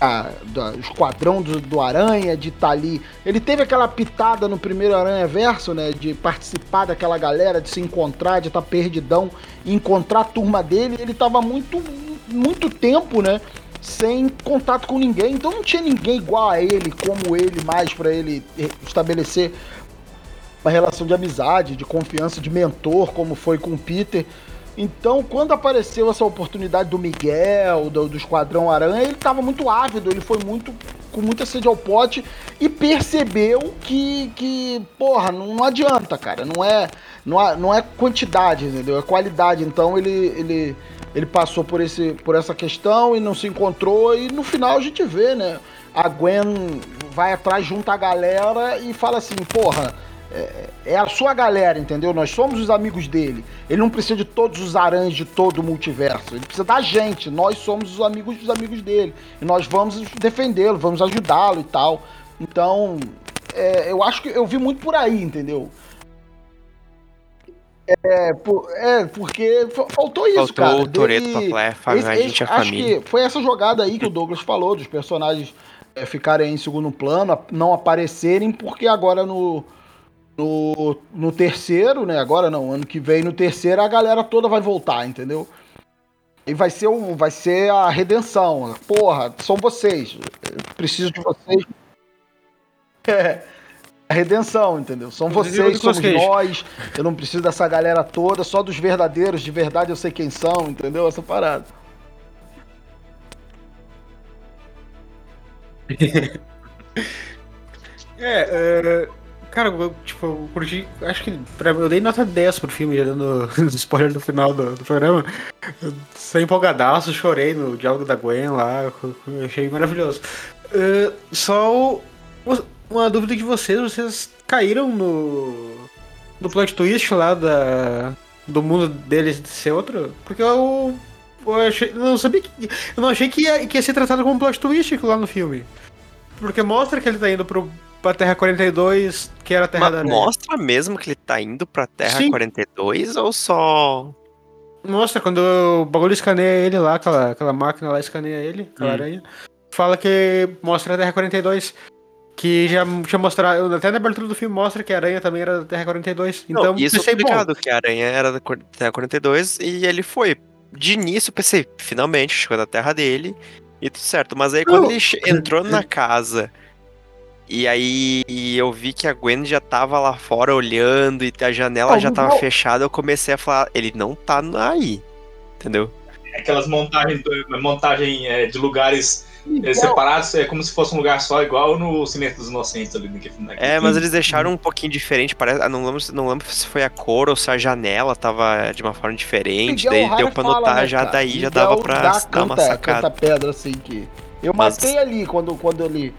A: a- do esquadrão do, do Aranha, de estar ali. Ele teve aquela pitada no primeiro Aranha Verso, né? De participar daquela galera, de se encontrar, de estar perdidão, e encontrar a turma dele. Ele tava muito, muito tempo, né? Sem contato com ninguém, então não tinha ninguém igual a ele, como ele, mais pra ele eh, estabelecer uma relação de amizade, de confiança, de mentor, como foi com o Peter. Então, quando apareceu essa oportunidade do Miguel, do, do Esquadrão Aranha, ele estava muito ávido, ele foi muito com muita sede ao pote e percebeu que, que porra, não, não adianta, cara. Não é, não, é, não é quantidade, entendeu? É qualidade. Então, ele, ele, ele passou por, esse, por essa questão e não se encontrou. E no final a gente vê, né? A Gwen vai atrás, junta a galera e fala assim, porra, é, é a sua galera, entendeu? Nós somos os amigos dele. Ele não precisa de todos os aranhas de todo o multiverso. Ele precisa da gente. Nós somos os amigos dos amigos dele. E nós vamos defendê-lo, vamos ajudá-lo e tal. Então, é, eu acho que eu vi muito por aí, entendeu? É, por- é, porque fa- faltou isso,
B: Faltou
A: cara.
B: o Toreto pra falar,
A: esse-
B: a gente é família.
A: que foi essa jogada aí que o Douglas falou, dos personagens é, ficarem em segundo plano, não aparecerem, porque agora no, no, no terceiro, né? Agora não, ano que vem no terceiro a galera toda vai voltar, entendeu? E vai ser, um, vai ser a redenção. Porra, são vocês. Eu preciso de vocês. É. A redenção, entendeu? São vocês, somos
C: Cage.
A: nós. Eu não preciso dessa galera toda, só dos verdadeiros, de verdade eu sei quem são, entendeu? Essa parada.
C: É, é, cara, eu, tipo, eu curti. Acho que pra, eu dei nota 10 pro filme, já dando spoiler no final do, do programa. Eu, sem empolgadaço, chorei no diálogo da Gwen lá, achei maravilhoso. É, só uma dúvida de vocês: vocês caíram no. no plot twist lá da, do mundo deles ser outro? Porque eu. Eu, achei, não sabia que. Eu não achei que ia, que ia ser tratado como plot twist lá no filme. Porque mostra que ele tá indo pro, pra Terra 42, que era a Terra
B: Mas
C: da Aranha.
B: mostra mesmo que ele tá indo pra Terra
C: Sim.
B: 42 ou só.
C: Mostra quando o bagulho escaneia ele lá, aquela, aquela máquina lá escaneia ele, aquela
B: Hum.
C: aranha. Fala que mostra a Terra 42. Que já tinha mostrado. Até na abertura do filme mostra que a aranha também era da Terra 42. Então,
B: Não, isso é
C: bom,
B: explicado que a aranha era da Terra 42 e ele foi. De início, eu pensei, finalmente, chegou na terra dele e tudo certo. Mas aí quando
C: Não.
B: ele entrou na casa e aí eu vi que a Gwen já tava lá fora olhando e a janela já tava fechada, eu comecei a falar, ele não tá aí. Entendeu?
D: Aquelas montagens, montagem é, de lugares é, separados, é como se fosse um lugar só, igual no Silêncio dos Inocentes ali naquele filme.
B: É, mas eles deixaram um pouquinho diferente, parece, ah, não lembro, se- não lembro se foi a cor ou se a janela tava de uma forma diferente,
A: Miguel
B: daí deu pra
A: fala,
B: notar
A: né,
B: já
A: cara?
B: daí, já
A: Miguel
B: dava pra
A: dá
B: dar uma
A: canta-
B: sacada.
A: canta pedra, assim, que... Eu
B: Mas-
A: matei ali quando, quando ele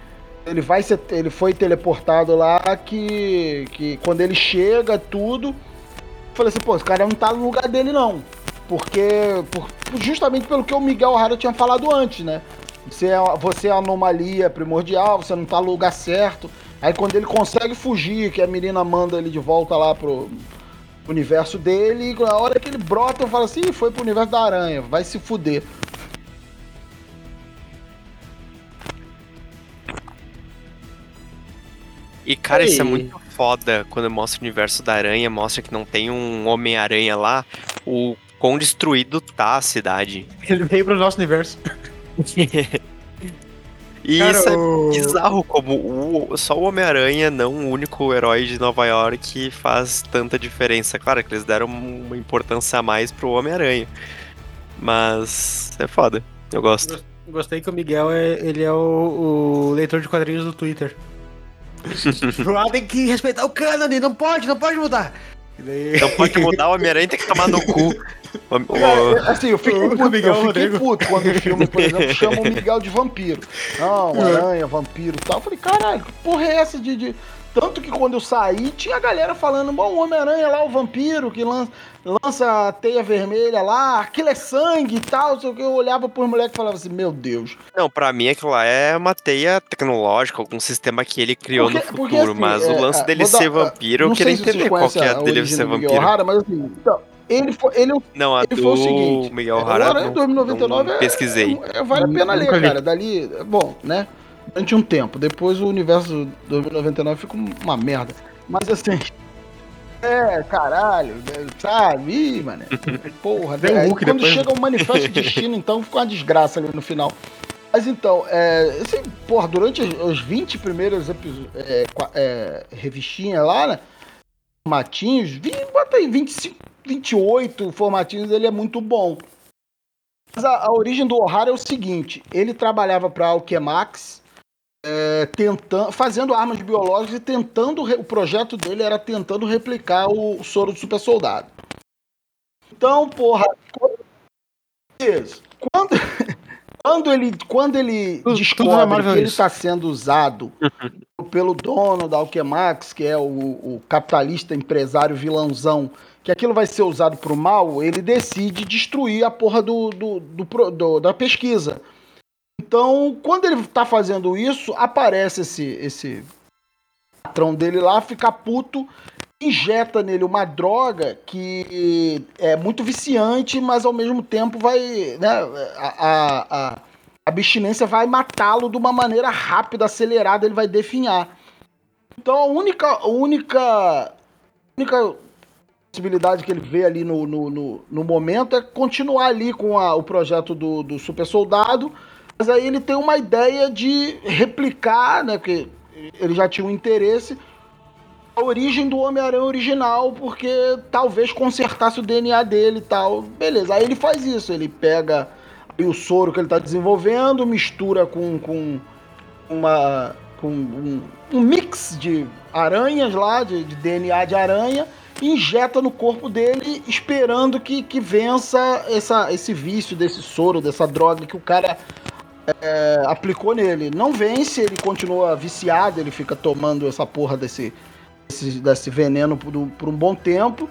A: Ele vai ser, ele foi teleportado lá que, que quando ele chega, tudo. Eu falei assim, pô, esse cara não tá no lugar dele, não. Porque. por- justamente pelo que o Miguel O'Hara tinha falado antes, né? Você é, você é anomalia primordial, você não tá no lugar certo. Aí quando ele consegue fugir, que a menina manda ele de volta lá pro universo dele, e na hora que ele brota, eu falo assim, "Ih, foi pro universo da aranha, vai se fuder.
B: E, cara, isso é
C: Ei.
B: muito foda quando mostra o universo da aranha, mostra que não tem um Homem-Aranha lá, o quão destruído tá a cidade.
C: Ele veio pro nosso universo.
B: E
C: Cara,
B: isso é bizarro, como o- só o Homem-Aranha, não o único herói de Nova York, faz tanta diferença. Claro que eles deram uma importância a mais pro Homem-Aranha. Mas é foda. Eu gosto.
C: Gostei que o Miguel é, ele é o, o leitor de quadrinhos do Twitter. ah, tem que respeitar o cânone, não pode, não pode mudar. Daí-
B: Não pode mudar o Homem-Aranha, tem que tomar no cu. O- o-
A: É, assim, eu fiquei,
C: O
A: puto,
C: Miguel
A: eu fiquei puto quando o filme, por exemplo, chama o Miguel de vampiro. Não, aranha, vampiro e tal. Eu falei, caralho, que porra é essa de, de- Tanto que quando eu saí, tinha a galera falando, bom, o Homem-Aranha lá, o vampiro, que lança, lança a teia vermelha lá, aquilo é sangue e tal, não sei o que. Eu olhava pros moleques e falava assim, meu Deus.
B: Não, pra mim aquilo lá é uma teia tecnológica, algum sistema que ele criou
A: Porque-
B: no futuro,
A: porque, assim,
B: mas o
A: é,
B: lance
A: é,
B: dele
A: dar-
B: ser vampiro, eu
A: não
B: queria entender qual que é
A: a
B: dele ser
A: do
B: vampiro.
A: O'Hara, mas assim, então, ele foi, ele é
B: Não, a
A: Ele foi o
B: do
A: seguinte,
B: Miguel
A: o
B: O'Hara
A: Aranha
B: não,
A: 2099
B: não
A: é-
B: pesquisei.
A: É, vale a pena ler, cara. Dali, é bom, né? Durante um tempo. Depois o universo 2099 fica uma merda. Mas assim. É, caralho, é, sabe? Ih, mano. Porra, aí
C: Hulk
A: quando
C: depois.
A: chega o Manifesto de Destino, então fica uma desgraça ali no final. Mas então, é, assim, porra, durante os- os 20 primeiros episódios, é, é, revistinhas lá, né? Formatinhos, vi- bota aí 25, 28 formatinhos, ele é muito bom. Mas a, a origem do O'Hara é o seguinte: ele trabalhava para a Alchemax, é, tentando, fazendo armas biológicas e tentando. O projeto dele era tentando replicar o, soro do super soldado. Então, porra. quando- Isso. Quando, quando ele, quando ele
C: Tudo- tudo
A: descobre
C: Marvel
A: que ele está sendo usado pelo dono da Alchemax, que é o, o capitalista empresário vilãozão, que aquilo vai ser usado pro mal, ele decide destruir a porra do, do, do do- da pesquisa. Então, quando ele tá fazendo isso, aparece esse, esse patrão dele lá, fica puto, injeta nele uma droga que é muito viciante, mas ao mesmo tempo vai. Né, a, a, a abstinência vai matá-lo de uma maneira rápida, acelerada, ele vai definhar. Então a única, única, única possibilidade que ele vê ali no, no, no, no momento é continuar ali com a- o projeto do, do super soldado, mas aí ele tem uma ideia de replicar, né, porque ele já tinha um interesse, a origem do Homem-Aranha original, porque talvez consertasse o DNA dele e tal. Beleza, aí ele faz isso, ele pega o soro que ele está desenvolvendo, mistura com, com uma com um, um mix de aranhas lá, de, de DNA de aranha, e injeta no corpo dele, esperando que, que vença essa, esse vício desse soro, dessa droga que o cara é, aplicou nele. Não vence, ele continua viciado, ele fica tomando essa porra desse, desse, desse veneno por, um- por um bom tempo.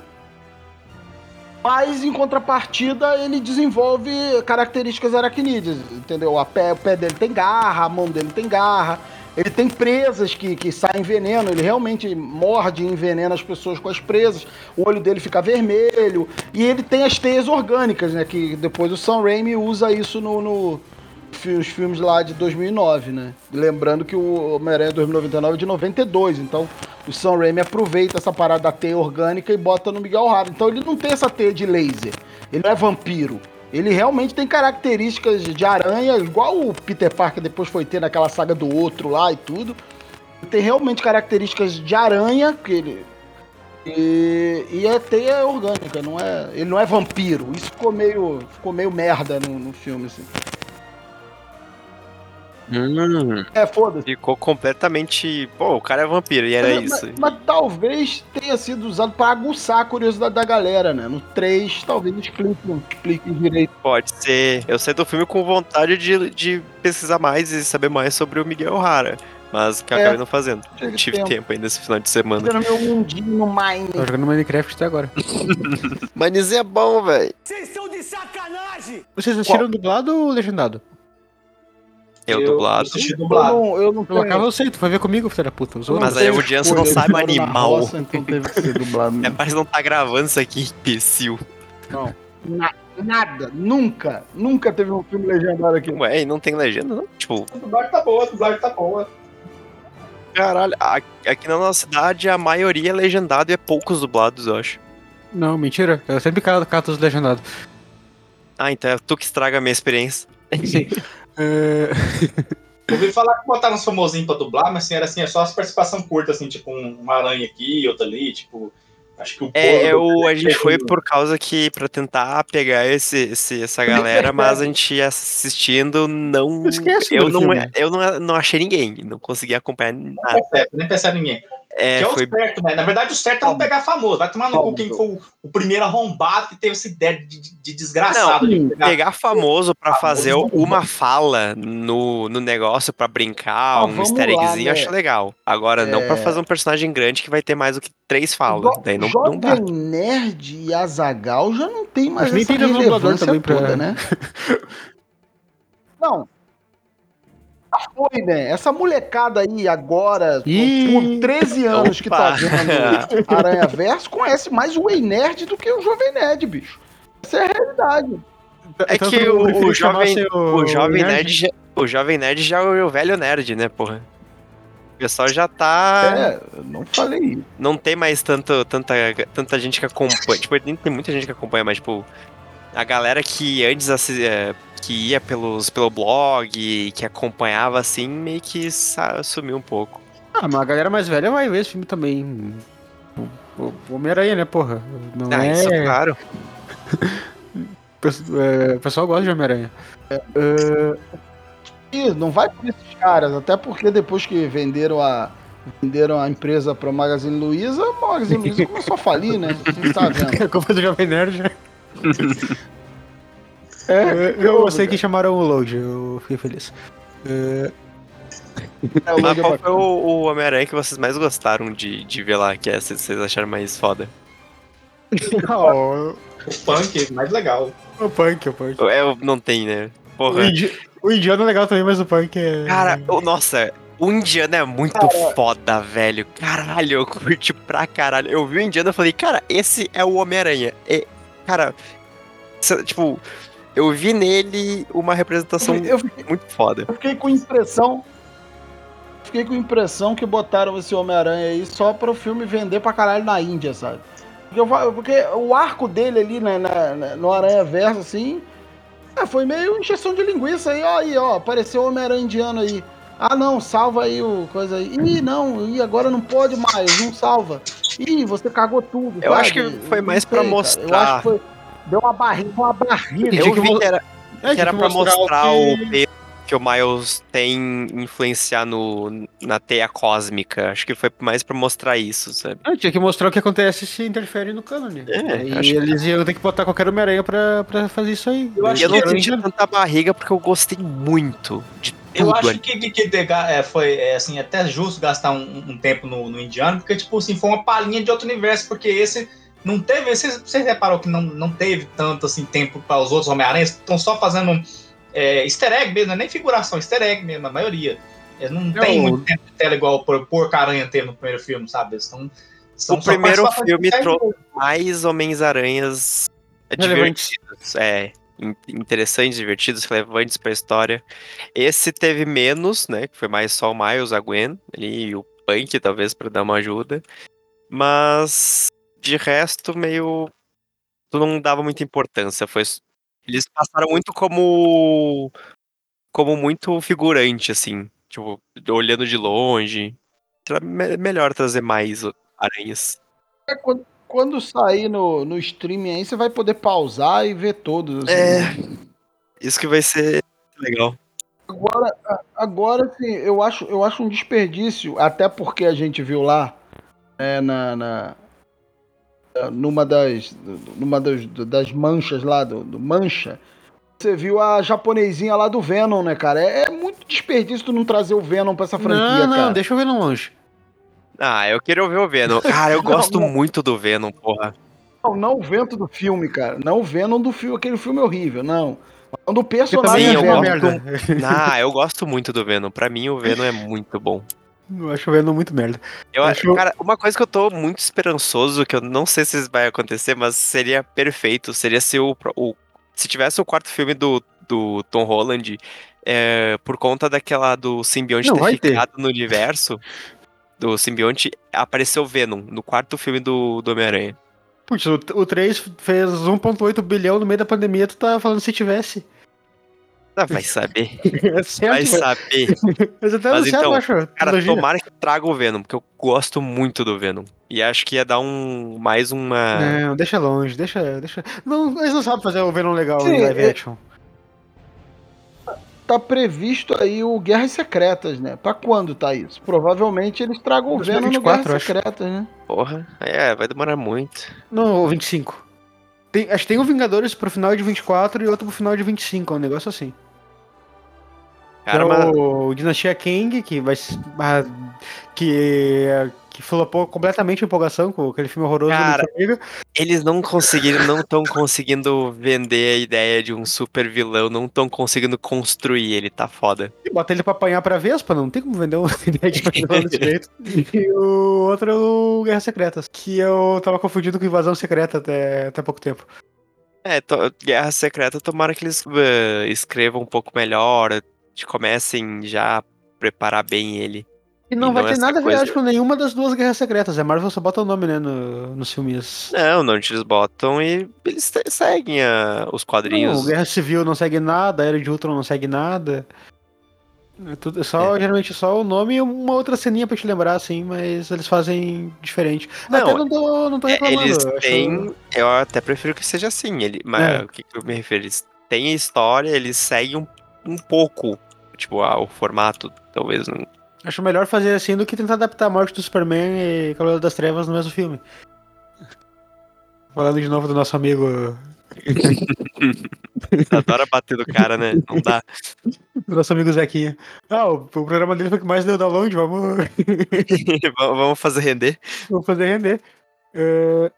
A: Mas em contrapartida ele desenvolve características aracnídeas, entendeu? A pé, o pé dele tem garra, a mão dele tem garra, ele tem presas que, que saem veneno, ele realmente morde e envenena as pessoas com as presas, o olho dele fica vermelho, e ele tem as teias orgânicas, né? Que depois o Sam Raimi usa isso no, no os filmes lá de 2009, né? Lembrando que o Homem-Aranha 2099 é de 92, então o Sam Raimi aproveita essa parada da teia orgânica e bota no Miguel O'Hara. Então ele não tem essa teia de laser, ele não é vampiro. Ele realmente tem características de aranha, igual o Peter Parker depois foi ter naquela saga do outro lá e tudo. Ele tem realmente características de aranha, que ele, e, e é teia orgânica, não é, ele não é vampiro. Isso ficou meio, ficou meio merda no, no filme, assim.
B: Hum,
A: É, foda-se.
B: ficou completamente. Pô, o cara é vampiro, e era
A: Mas-
B: isso.
A: Mas, mas talvez tenha sido usado pra aguçar a curiosidade da galera, né? No 3, talvez explique, explique direito.
B: Pode ser. Eu saí do filme com vontade de, de pesquisar mais e saber mais sobre o Miguel O'Hara. Mas que eu
A: É.
B: acabei não fazendo.
A: Tive
B: Tive
A: tempo.
B: tempo ainda esse final de semana.
A: Fazendo meu mundinho no Mine.
C: Tô jogando Minecraft até agora.
B: Mas é bom, velho.
C: Vocês assistiram dublado ou legendado?
B: Eu dublado.
D: assisti
A: Eu
D: dublado.
A: não, eu não
C: Eu acabo eu sei, tu foi ver comigo, filho da puta. Os.
B: Mas aí a audiência não sabe o animal.
A: Nossa, então teve que ser dublado.
B: É, parece que não tá gravando isso aqui, imbecil.
A: Na- nada, nunca, nunca teve um filme legendado aqui.
B: Ué, e não tem legenda, não? Tipo,
D: A dublagem tá boa, a dublagem tá boa.
B: caralho, aqui na nossa cidade a maioria é legendado e é poucos dublados, eu acho.
C: Não, mentira. Eu sempre cato, cato os legendados.
B: Ah, então é tu que estraga a minha experiência.
C: Sim. É,
D: Eu ouvi falar que botaram uns famosinhos pra dublar, mas assim, era assim, é só as participação curta, assim, tipo um- uma aranha aqui, outra ali, tipo. Acho que o
B: É, eu, a gente foi por causa que, pra tentar pegar esse, esse- essa galera, mas a gente ia assistindo, não.
C: Esquece
B: eu não,
C: filme.
B: eu não, não achei ninguém, não consegui acompanhar nada.
D: percebe, nem percebe ninguém.
B: É,
D: que é o
B: foi
D: certo, né? Na verdade, o certo é não pegar famoso. Vai tomar no cu quem foi o, primeiro arrombado que teve essa ideia de, de- de desgraçado de pegar.
B: pegar famoso pra
D: Famoso
B: fazer
D: não.
B: uma fala no, no negócio pra brincar,
A: Ah,
B: um easter eggzinho,
A: né?
B: acho legal. Agora, não pra
A: É.
B: fazer um personagem grande que vai ter mais do que três falas.
A: Jo-
B: Daí não, não dá.
A: Jovem Nerd e Azagal já não tem mais
C: Mas nem
A: essa
C: tem dublador
A: relevância toda, né? Não. Já foi, né? Essa molecada aí agora,
C: Ih.
A: com 13 anos que tá
B: Opa.
A: vendo Aranha Verso, conhece mais o Ei Nerd do que o Jovem Nerd, bicho. Essa é a realidade.
B: É
C: Tanto
B: que o, o jovem,
C: seu
B: o jovem
C: nerd.
B: nerd, já, o jovem nerd já é o velho nerd, né, porra? O pessoal já tá.
A: É, eu não falei isso.
B: Não tem mais tanto, tanta, tanta gente que acompanha. Tipo, tem muita gente que acompanha, mas, tipo, a galera que antes é, que ia pelos, pelo blog, que acompanhava assim, meio que sumiu um pouco.
C: Ah, mas a galera mais velha vai ver esse filme também. O- o- o Homem-Aranha, né, porra? Não
B: Ah,
C: é...
B: isso claro.
C: O pesso- é, O pessoal gosta de Homem-Aranha.
A: Ih, não vai por esses caras, até porque depois que venderam a venderam a empresa para Magazine Luiza, a Magazine Luiza começou a falir, né? Você tá vendo?
C: Culpa do Jovem Nerd, né?
A: É,
C: Eu, eu gostei que chamaram o Load, eu fiquei feliz. É,
A: é, o
B: Mas
A: Logan
B: qual foi o, o Homem-Aranha que vocês mais gostaram de, de ver lá, que é, vocês vocês acharam mais foda?
C: oh,
D: O punk, mais legal.
C: o Punk, o Punk.
B: É, não tem, né?
C: O,
B: Porra.
C: indi... o Indiano é legal também, mas o Punk é...
B: Cara, o- nossa, o Indiana é muito foda, velho. Caralho, eu curti pra caralho. Eu vi o Indiana e falei, cara, esse é o Homem-Aranha. E, cara, cê- tipo, eu vi nele uma representação
A: Eu fiquei,
B: muito foda.
A: eu fiquei com impressão. Fiquei com impressão que botaram esse Homem-Aranha aí só para o filme vender pra caralho na Índia, sabe? Porque, eu porque o arco dele ali né, na- na- no Aranha Verso, assim, é, foi meio injeção de linguiça aí, ó, aí, ó, apareceu o Homem-Aranha indiano aí. Ah, não, salva aí o coisa aí. Ih, não, ih, agora não pode mais, não salva. Ih, você cagou tudo.
B: Eu
A: sabe?
B: acho que foi mais pra
A: cara. Eu
B: mostrar.
A: acho que foi. Deu uma barriga, uma barriga.
B: Eu
C: que
B: vi que era,
C: É,
B: que era pra mostrar
C: que-
B: o peso que o Miles tem influenciar no, na teia cósmica. Acho que foi mais pra mostrar isso, sabe?
C: Ah, tinha que mostrar o que acontece se interfere no cânone.
B: É,
C: e
B: acho que-
C: eles iam ter que botar qualquer Homem-Aranha pra, pra fazer isso aí.
D: Eu acho
B: E eu não senti tanta barriga porque eu gostei muito de tudo
D: Eu acho que, que, que dega- é, foi é, assim, até justo gastar um, um tempo no, no indiano, porque, tipo assim, foi uma palhinha de outro universo, porque esse não teve. Você, você reparou que não, não teve tanto assim, tempo para os outros Homem-Aranhas, estão só fazendo é, easter egg mesmo, não é nem figuração, easter egg mesmo, a maioria. Eles não tem
C: o-
D: muito tempo de tela igual o Por- Porco-Aranha teve no primeiro filme, sabe? Eles tão, são
B: O primeiro filme trouxe mais Homens-Aranhas divertidos. É, in- interessantes, divertidos, relevantes pra história. Esse teve menos, né? Que foi mais só o Miles, a Gwen ali, e o Punk, talvez, pra dar uma ajuda. Mas de resto, meio. Tu não dava muita importância. Foi. Eles passaram muito como. Como muito figurante, assim. Tipo, olhando de longe. Era me- melhor trazer mais aranhas.
A: É, quando, quando sair no, no streaming aí, você vai poder pausar e ver todos. assim.
B: É. Isso que vai ser legal.
A: Agora, agora sim, eu acho, eu acho um desperdício, até porque a gente viu lá é, na, na- numa das numa das, das manchas lá do, do mancha, você viu a japonesinha lá do Venom, né, cara? É, é muito desperdício tu não trazer o Venom pra essa franquia,
C: Não, não,
A: cara.
C: deixa eu ver no longe.
B: Ah, eu queria ouvir o Venom. Cara, eu
A: Não,
B: gosto
A: não.
B: muito do Venom, porra.
A: Não, não o vento do filme, cara. Não o Venom do filme, aquele filme horrível, não. Falando do personagem
C: também é
B: eu
A: Venom.
B: gosto-
C: merda.
B: Ah, eu gosto muito do Venom. Pra mim, o Venom é muito bom.
C: Eu acho o Venom muito merda.
B: Eu
C: Acho-
B: cara, uma coisa que eu tô muito esperançoso, que eu não sei se vai acontecer, mas seria perfeito, seria se o, o- se tivesse o quarto filme do, do Tom Holland, é, por conta daquela do simbionte
C: Não,
B: ter ficado no universo do simbionte, apareceu o Venom no quarto filme do, do Homem-Aranha.
C: Putz, o, o 3 fez 1.8 bilhão no meio da pandemia, tu tá falando se tivesse.
B: Ah, vai saber,
C: É
B: vai saber.
C: mas até
B: Mas
C: no
B: então. Cara,
C: trilogia.
B: tomara que traga o Venom, porque eu gosto muito do Venom. E acho que ia dar um mais uma.
C: Não, deixa longe, deixa, deixa. Não, eles não sabem fazer o Venom legal
A: Sim,
C: em live
A: é-
C: action.
A: Tá previsto aí o Guerras Secretas, né? Pra quando tá isso? Provavelmente eles tragam o Venom no
C: 2024,
A: Guerras
C: acho.
A: Secretas, né?
B: Porra, é, vai demorar muito.
C: Não, o 25. Tem, acho que tem um Vingadores pro final de 24 e outro pro final de 25, é um negócio assim.
B: Cara,
C: que é
B: mas-
C: o Dinastia Kang, que vai ah, que que flopou completamente a empolgação com aquele filme horroroso
B: Cara. Eles não conseguiram, não estão conseguindo vender a ideia de um super vilão, não estão conseguindo construir ele, tá foda.
C: E bota ele pra apanhar pra Vespa, não tem como vender uma ideia de vilão desse jeito. E o outro é o Guerras Secretas, que eu tava confundindo com Invasão Secreta até, até pouco tempo.
B: É, Guerra Secreta, tomara que eles eh, escrevam um pouco melhor, comecem já a preparar bem ele.
C: E não
B: E
C: vai
B: não
C: ter nada a ver,
B: coisa-
C: acho, com nenhuma das duas Guerras Secretas. A Marvel só bota o nome, né, no, nos filmes.
B: Não, não, eles botam e eles seguem a- os
C: Não,
B: quadrinhos.
C: Guerra Civil não segue nada, a Era de Ultron não segue nada. É tudo, é só, geralmente só o nome e uma outra ceninha pra te lembrar, assim, mas eles fazem diferente.
B: Não,
C: Até não tô, não tô
B: É,
C: reclamando.
B: eles
C: eu acho-
B: têm. Eu até prefiro que seja assim. Ele, mas
C: É.
B: o que, que eu me refiro? Eles têm a história, eles seguem um, um pouco. Tipo, ah, o formato, talvez. Não...
C: Acho melhor fazer assim do que tentar adaptar a morte do Superman e Cavaleiro das Trevas no mesmo filme. Falando de novo do nosso amigo.
B: Adora bater no cara, né? Não dá.
C: Do nosso amigo Zequinha. Ah, o, o programa dele foi o que mais deu download, vamos,
B: Vamos vamos fazer render.
C: vamos fazer render. É,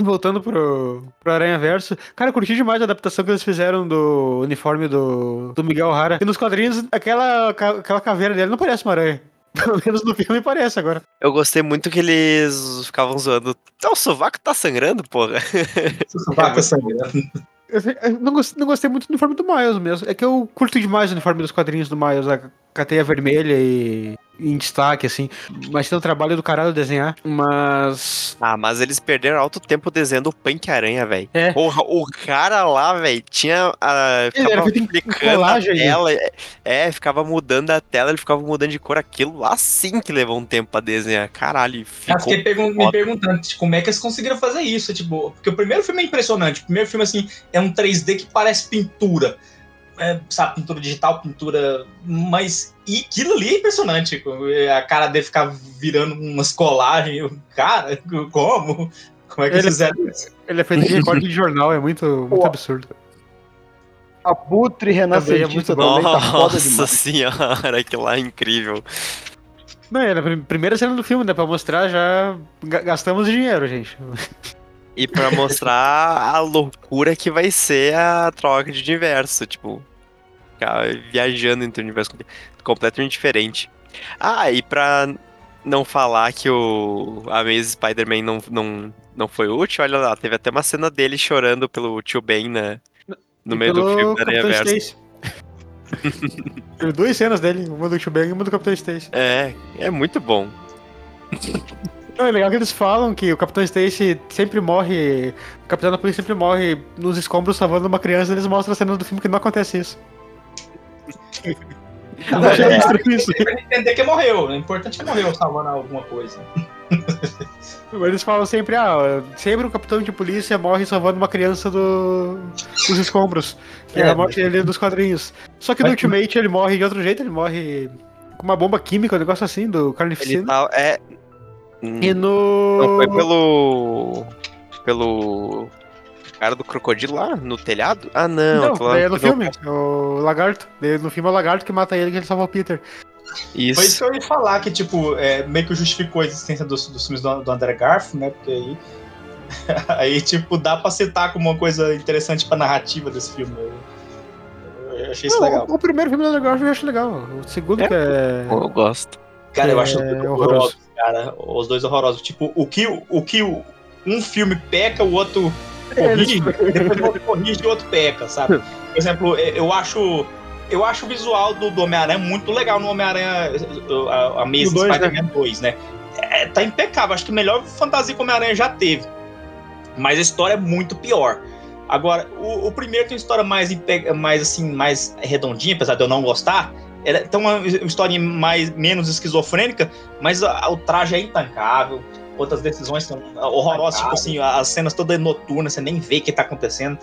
C: voltando pro, pro Aranha Verso. Cara, eu curti demais a adaptação que eles fizeram do uniforme do, do Miguel Hara. E nos quadrinhos, aquela, aquela caveira dele não parece uma aranha. Pelo menos no filme parece agora.
B: Eu gostei muito que eles ficavam zoando. Tá, o sovaco tá sangrando, porra.
D: Vaca sangrando.
C: Eu, eu não, gostei, não gostei muito do uniforme do Miles mesmo. É que eu curto demais o uniforme dos quadrinhos do Miles, a cateia vermelha e em destaque, assim. Mas tem um trabalho do caralho desenhar. Mas.
B: Ah, mas eles perderam alto tempo desenhando o Punk Aranha, velho.
C: É.
B: Porra, o cara lá, velho, tinha. a
C: Ele era
B: aplicando a
C: colagem.
B: tela. é, É, ficava mudando a tela, ele ficava mudando de cor. Aquilo lá sim que levou um tempo pra desenhar. Caralho,
D: Eu
B: ficou.
D: fiquei pergun- me
B: foda.
D: perguntando tipo, como é que eles conseguiram fazer isso, tipo, porque o primeiro filme é impressionante. O primeiro filme, assim, é um 3D que parece pintura. É, sabe, pintura digital, pintura. Mas. E aquilo ali é impressionante. A cara dele ficar virando umas colagens. Eu, Cara, como? Como é que
C: Ele-
D: eles fizeram isso?
C: Ele é feito de recorte de jornal, é muito, muito
A: Pô.
C: absurdo.
A: Abutre renascentista
C: é
A: também, tá foda
B: Nossa senhora, aquilo lá é incrível.
C: Não, é a prim- primeira cena do filme, né? Pra mostrar já. ga- Gastamos dinheiro, gente.
B: E pra mostrar a loucura que vai ser a troca de universo, tipo, ficar viajando entre o universo completamente diferente. Ah, e pra não falar que o Amazing Spider-Man não, não, não foi útil, olha lá, teve até uma cena dele chorando pelo tio Ben na, no
C: E
B: meio do filme da Aranha.
C: Stacy. Teve duas cenas dele, uma do Tio Ben e uma do Capitão Stacy.
B: É, é muito bom.
C: Não, é legal que eles falam que o Capitão Stacy sempre morre. O Capitão da Polícia sempre morre nos escombros salvando uma criança. Eles mostram a cena do filme que não acontece isso.
D: Não,
C: Eu achei
D: é,
C: estranho isso.
D: entender que morreu. O importante é que morreu salvando alguma coisa.
C: Eles falam sempre, ah, sempre o capitão de polícia morre salvando uma criança do, dos escombros. Que é,
D: É,
C: a morte dele dos quadrinhos. Só que no Ultimate ele morre de outro jeito, ele morre com uma bomba química, um negócio assim, do Carnificina.
B: tá. É. Hum,
C: E no.
B: Não foi pelo. Pelo. Cara do crocodilo lá no telhado? Ah, não.
C: Não, daí é no filme, o lagarto. No filme é o lagarto que mata ele que ele salva o Peter.
B: Isso.
D: Foi isso que eu ia falar, que, tipo, é, meio que justificou a existência dos, dos filmes do, do André Garfield, né? Porque aí. aí, tipo, dá pra citar como uma coisa interessante pra narrativa desse filme. Eu, eu achei isso
C: Não,
D: legal.
C: o, o primeiro filme do Andrew Garfield eu acho legal. O segundo
B: É.
C: que é...
B: Eu gosto.
D: Cara, eu
C: é
D: acho dois
C: horroroso.
D: horrorosos, cara. Os dois horrorosos. Tipo, o que, o que o- um filme peca, o outro corrige, depois o outro corrige e o outro peca, sabe? Por exemplo, é, eu acho. Eu acho o visual do, do Homem-Aranha muito legal no Homem-Aranha a, a
C: dois,
D: Spider-Man 2, né? É, tá impecável. Acho que a melhor fantasia que o Homem-Aranha já teve. Mas a história é muito pior. Agora, o, o primeiro tem uma história mais, mais assim, mais redondinha, apesar de eu não gostar. Ela tem uma história mais, menos esquizofrênica, mas a- o traje é intancável. Outras decisões são horrorosas, tipo assim, as cenas todas noturnas, você nem vê o que tá acontecendo.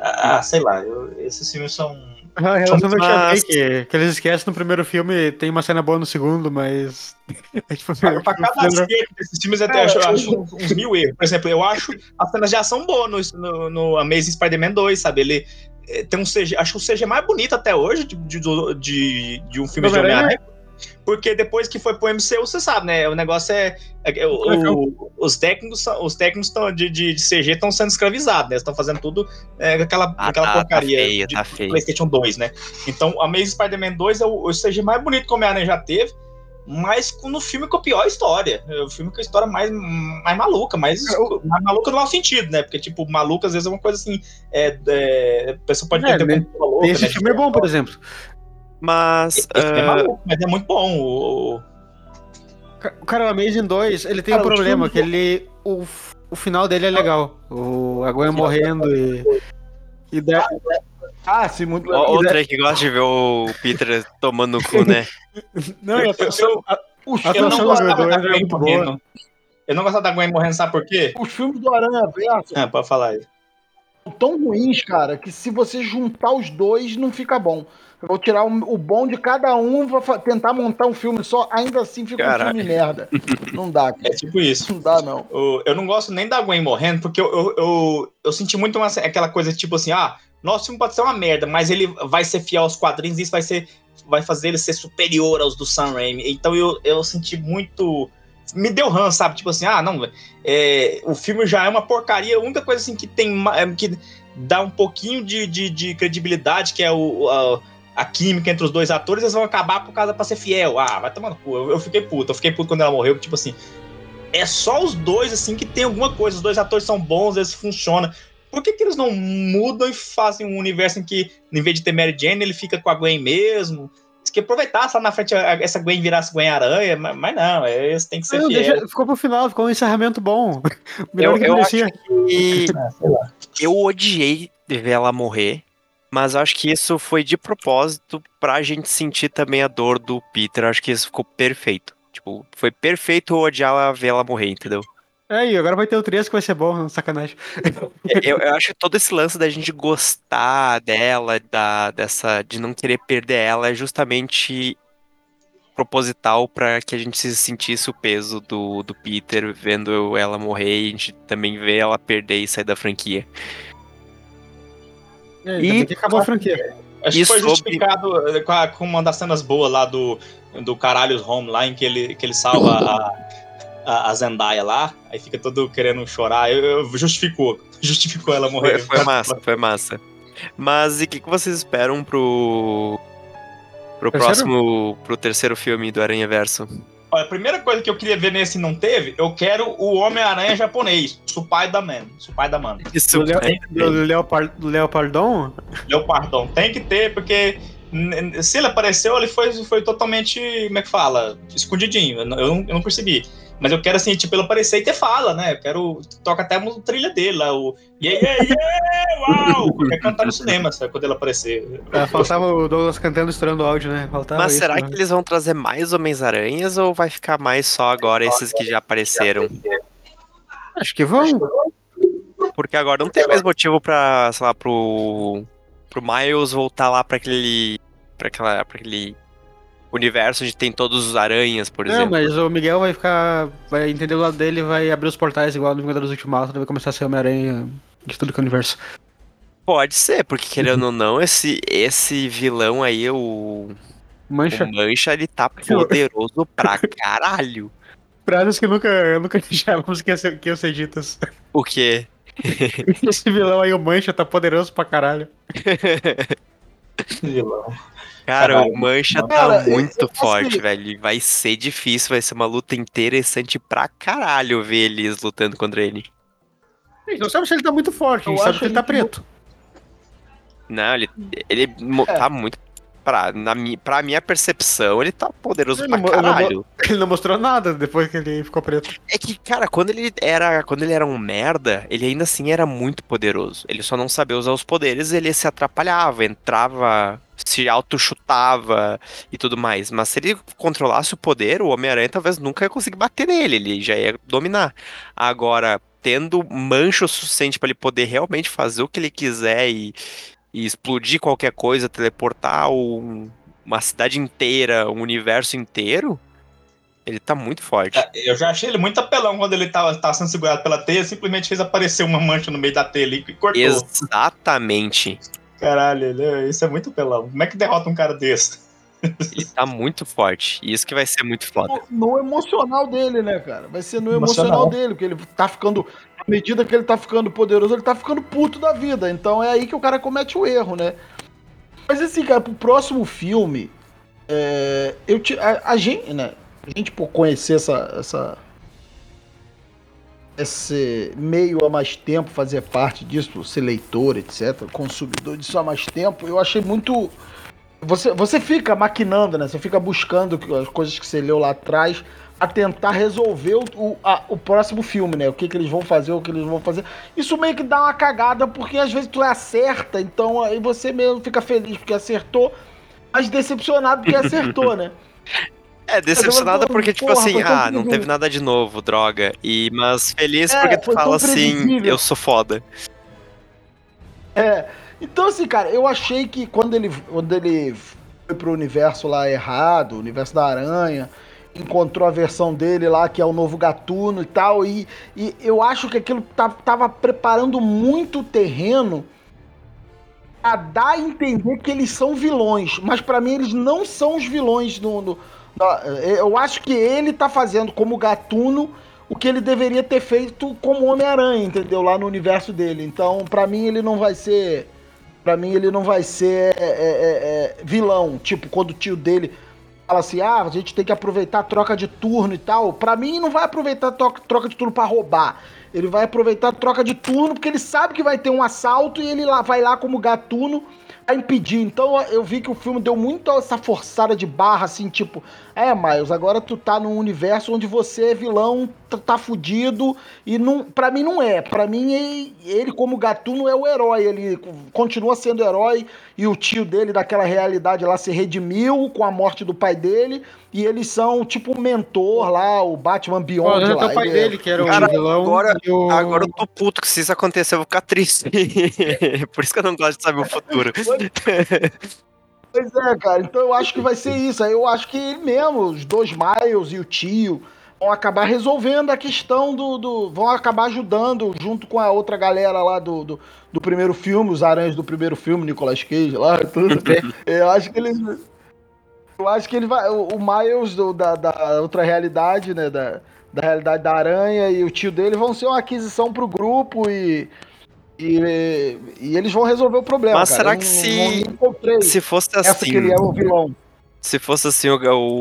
D: Ah, sei lá, eu- esses filmes são.
C: A relação do
B: Mas-
C: que, que eles esquecem no primeiro filme, tem uma cena boa no segundo, mas... É tipo,
D: Pra, pra cada acerto desses filmes, eu até acho, eu acho uns, mil erros. Por exemplo, eu acho as cenas de ação boas no, no, no Amazing Spider-Man 2, sabe? Ele eh, tem um CG, acho o CG mais bonito até hoje de, de, de, de um filme de
C: Homem-Aranha?
D: Homem-Aranha. Porque depois que foi pro MCU, você sabe, né? O negócio é. é- é- o- o- os técnicos, os técnicos tão, de, de, de CG estão sendo escravizados, né? Estão fazendo tudo é, aquela,
B: Ah,
D: aquela
B: tá, tá
D: porcaria
B: feio,
D: de
B: tá feio.
D: PlayStation 2, né? Então, Amazing Spider-Man 2 é o, o CG mais bonito que o Homem-Aranha já teve, mas no filme com a pior história. É o filme com a história mais, mais maluca, mais, mais maluca no mau sentido, né? Porque, tipo, maluca às vezes é uma coisa assim. É, é, a pessoa pode
C: É,
D: ter
C: né?
D: louca,
C: Esse
D: né?
C: filme é bom, por exemplo.
B: Mas.
D: É
B: ah,
D: maluco, mas é muito bom. O, o-
C: Ca- Cara, o Amazing 2, ele tem
A: Cara,
C: um problema, que ele... O, o final dele é legal. O a Gwen morrendo e... E da-
A: Ah, sim, muito legal.
B: outra aí que gosta de ver o Peter tomando no cu, né?
C: Não, e a,
A: Os,
C: a
D: eu não gostava
C: Gwen
D: da
C: é
D: Gwen
C: muito
D: morrendo. Eu não gostava da Gwen morrendo, sabe por quê?
A: os filmes do Aranha Verso
D: Ah, pode falar aí.
A: são tão ruins, cara, que se você juntar os dois, não fica bom. Eu vou tirar o, o bom de cada um, vou tentar montar um filme só, ainda assim fica um filme merda. Não dá,
D: É
A: cara.
D: tipo isso.
A: Não dá, não.
D: O- eu não gosto nem da Gwen morrendo, porque eu, eu, eu, eu senti muito uma- aquela coisa tipo assim, ah, nosso filme pode ser uma merda, mas ele vai ser fiel aos quadrinhos e isso vai ser vai fazer ele ser superior aos do Sam Raimi. Então eu, eu senti muito me deu ranço, sabe? Tipo assim, ah, não, é, o filme já é uma porcaria, a única coisa assim que tem é, que dá um pouquinho de, de, de credibilidade, que é o, a, a química entre os dois atores, eles vão acabar por causa pra ser fiel. Ah, vai tomar no cu. Eu, eu fiquei puto, eu fiquei puto quando ela morreu, tipo assim, é só os dois, assim, que tem alguma coisa. Os dois atores são bons, eles funcionam. Por que, que eles não mudam e fazem um universo em que, em vez de ter Mary Jane, ele fica com a Gwen mesmo? Se que aproveitasse lá na frente a- essa Gwen virasse Gwen Aranha, mas, mas não, é, eles têm que ser
C: Não,
D: fiel.
C: deixa- ficou pro final, ficou um encerramento bom. Melhor
B: Eu-
C: que
B: eu. E
D: Ah, sei lá.
B: eu odiei de ver ela morrer. Mas acho que isso foi de propósito pra gente sentir também a dor do Peter. Acho que isso ficou perfeito. Tipo, foi perfeito odiar ela ver ela morrer, entendeu?
C: É, e agora vai ter o 3 que vai ser bom, sacanagem.
B: Eu, eu acho que todo esse lance da gente gostar dela, da, dessa, de não querer perder ela, é justamente proposital pra que a gente se sentisse o peso do, do Peter vendo ela morrer e a gente também vê ela perder e sair da franquia.
C: É,
B: E-
C: acabou a franquia.
D: Acho que foi
B: sobre-
D: justificado eh, com, a- com uma das cenas boas lá do, do Caralhos Home, lá em que ele, que ele salva a, a, a Zendaya lá, aí fica todo querendo chorar. Eu, eu- justificou. Justificou ela morrer.
B: Foi, foi massa, foi massa. Mas e o que, que vocês esperam pro. pro
C: Terceiro?
B: próximo. pro terceiro filme do Aranha Verso?
D: Olha, a primeira coisa que eu queria ver nesse e não teve, eu quero o Homem-Aranha japonês, Spider-Man. Spider-Man.
B: Isso,
C: Do, Leo, do Leopard, do Leopardon?
D: Leopardon. Tem que ter, porque se ele apareceu, ele foi, foi totalmente, como é que fala? Escondidinho. Eu não, eu não, eu não percebi. Mas eu quero, assim, tipo, ele aparecer e ter fala, né? Eu quero. Toca até a trilha dele lá, o. Yeah, yeah, yeah! Uau! Eu quero cantar no cinema, sabe? Quando ele aparecer.
C: É, faltava o Douglas cantando, estourando o áudio, né? Faltava
B: Mas
C: isso,
B: será
C: né?
B: que eles vão trazer mais Homens-Aranhas ou vai ficar mais só agora esses que já apareceram?
C: Acho que vão.
B: Porque agora não tem mais motivo pra, sei lá, pro. pro Miles voltar lá pra aquele. pra, aquela, pra aquele universo onde tem todos os aranhas, por
C: Não,
B: exemplo.
C: mas o Miguel vai ficar. Vai entender o lado dele e vai abrir os portais igual no Vingadores Ultimato, vai começar a ser Homem-Aranha de tudo que é universo.
B: Pode ser, porque querendo ou não, esse, esse vilão aí, o,
C: Mancha.
B: o Mancha, ele tá poderoso pra caralho.
C: Frases que nunca, nunca achávamos que ia ser, que ser ditas.
B: O quê?
C: Esse vilão aí, o Mancha, tá poderoso pra caralho.
D: Vilão.
B: Cara,
D: Caralho,
B: o Mancha tá muito forte, velho. E Vai ser difícil, vai ser uma luta interessante pra caralho ver eles lutando contra ele.
C: A gente não sabe se ele tá muito forte, a gente sabe
A: acho
C: que ele tá preto.
B: Não, ele, ele
A: É.
B: tá muito. Pra, na, pra minha percepção, ele tá poderoso
C: Ele
B: pra
C: não- ele não-
B: caralho.
C: Ele não mostrou nada depois que ele ficou preto.
B: É que, cara, quando ele era. Quando ele era um merda, ele ainda assim era muito poderoso. Ele só não sabia usar os poderes, ele se atrapalhava, entrava, se auto-chutava e tudo mais. Mas se ele controlasse o poder, o Homem-Aranha talvez nunca ia conseguir bater nele, ele já ia dominar. Agora, tendo mancha o suficiente pra ele poder realmente fazer o que ele quiser e, e explodir qualquer coisa, teleportar um- uma cidade inteira, um universo inteiro, ele tá muito forte.
D: É, Eu já achei ele muito apelão quando ele tava, tava sendo segurado pela teia, simplesmente fez aparecer uma mancha no meio da teia ali e cortou.
B: Exatamente.
D: Caralho, ele- isso é muito apelão. Como é que derrota um cara desse?
B: Ele tá muito forte. E isso que vai ser muito foda.
A: No, no emocional dele, né, cara? Vai ser no
D: Emocional.
A: emocional dele, porque ele tá ficando. À medida que ele tá ficando poderoso, ele tá ficando puto da vida. Então é aí que o cara comete o erro, né? Mas assim, cara, pro próximo filme, é, eu te, a, a gente, né? A gente por conhecer essa, essa esse meio há mais tempo, fazer parte disso, ser leitor, etc, consumidor disso há mais tempo, eu achei muito você, você fica maquinando, né? Você fica buscando as coisas que você leu lá atrás a tentar resolver o, a- o próximo filme, né? O que, que eles vão fazer, o que eles vão fazer. Isso meio que dá uma cagada, porque às vezes tu acerta, então aí você mesmo fica feliz porque acertou, mas decepcionado porque acertou, né?
B: É, decepcionada
A: Porra,
B: porque, tipo
A: porra,
B: assim, ah, não teve nada de novo, droga. E, mas feliz
A: É,
B: porque tu fala assim, eu sou foda.
A: É. Então, assim, cara, eu achei que quando ele, quando ele foi pro universo lá errado, o universo da aranha, encontrou a versão dele lá, que é o novo gatuno e tal, e, e eu acho que aquilo tava preparando muito o terreno a dar a entender que eles são vilões, mas pra mim eles não são os vilões na- eu acho que ele tá fazendo como gatuno o que ele deveria ter feito como Homem-Aranha, entendeu? Lá no universo dele. Então, pra mim ele não vai ser Pra mim ele não vai ser é, é, é, vilão, tipo quando o tio dele fala assim, ah, a gente tem que aproveitar a troca de turno e tal. Pra mim não vai aproveitar a troca, de turno pra roubar. Ele vai aproveitar a troca de turno porque ele sabe que vai ter um assalto e ele lá vai lá como gatuno a impedir. Então eu vi que o filme deu muito essa forçada de barra, assim, tipo, é, Miles, agora tu tá num universo onde você é vilão, tá, tá fudido, e não, pra mim não é. Pra mim, ele, ele, como gatuno, é o herói. Ele continua sendo herói, e o tio dele daquela realidade lá se redimiu com a morte do pai dele, e eles são tipo o mentor lá, o Batman Beyond
C: Olha,
A: lá.
C: o pai
A: ele é-
C: dele, que era
B: Cara,
C: o vilão.
B: agora-
C: o...
B: Agora eu tô puto que se isso acontecer eu vou ficar triste. Por isso que eu não gosto de saber o futuro.
A: Pois é, cara. Então eu acho que vai ser isso. Eu acho que ele mesmo, os dois Miles e o tio, vão acabar resolvendo a questão do. do- vão acabar ajudando junto com a outra galera lá do, do, do primeiro filme, os aranhas do primeiro filme, Nicolas Cage lá, tudo. eu acho que eles. Eu acho que ele vai. O, Miles do- da, da outra realidade, né? Da, da realidade da aranha e o tio dele vão ser uma aquisição pro grupo e. E, e eles vão resolver o problema.
B: Mas
A: cara.
B: será que
A: não-
B: se-
A: não-
B: Se fosse
A: essa que ele
B: assim,
A: é o vilão.
B: se fosse assim, o,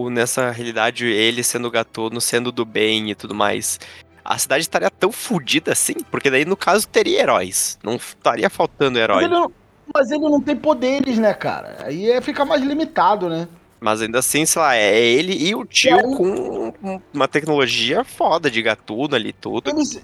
B: o- nessa realidade, ele sendo o gatuno, sendo do bem e tudo mais, a cidade estaria tão fodida assim? Porque daí, no caso, teria heróis. Não estaria faltando
A: Mas
B: herói.
A: ele, não, mas ele não tem poderes, né, cara? Aí é, fica mais limitado, né?
B: Mas ainda assim, sei lá, é ele e o tio
A: aí-
B: com uma tecnologia foda de gatuno ali, tudo.
A: Eles,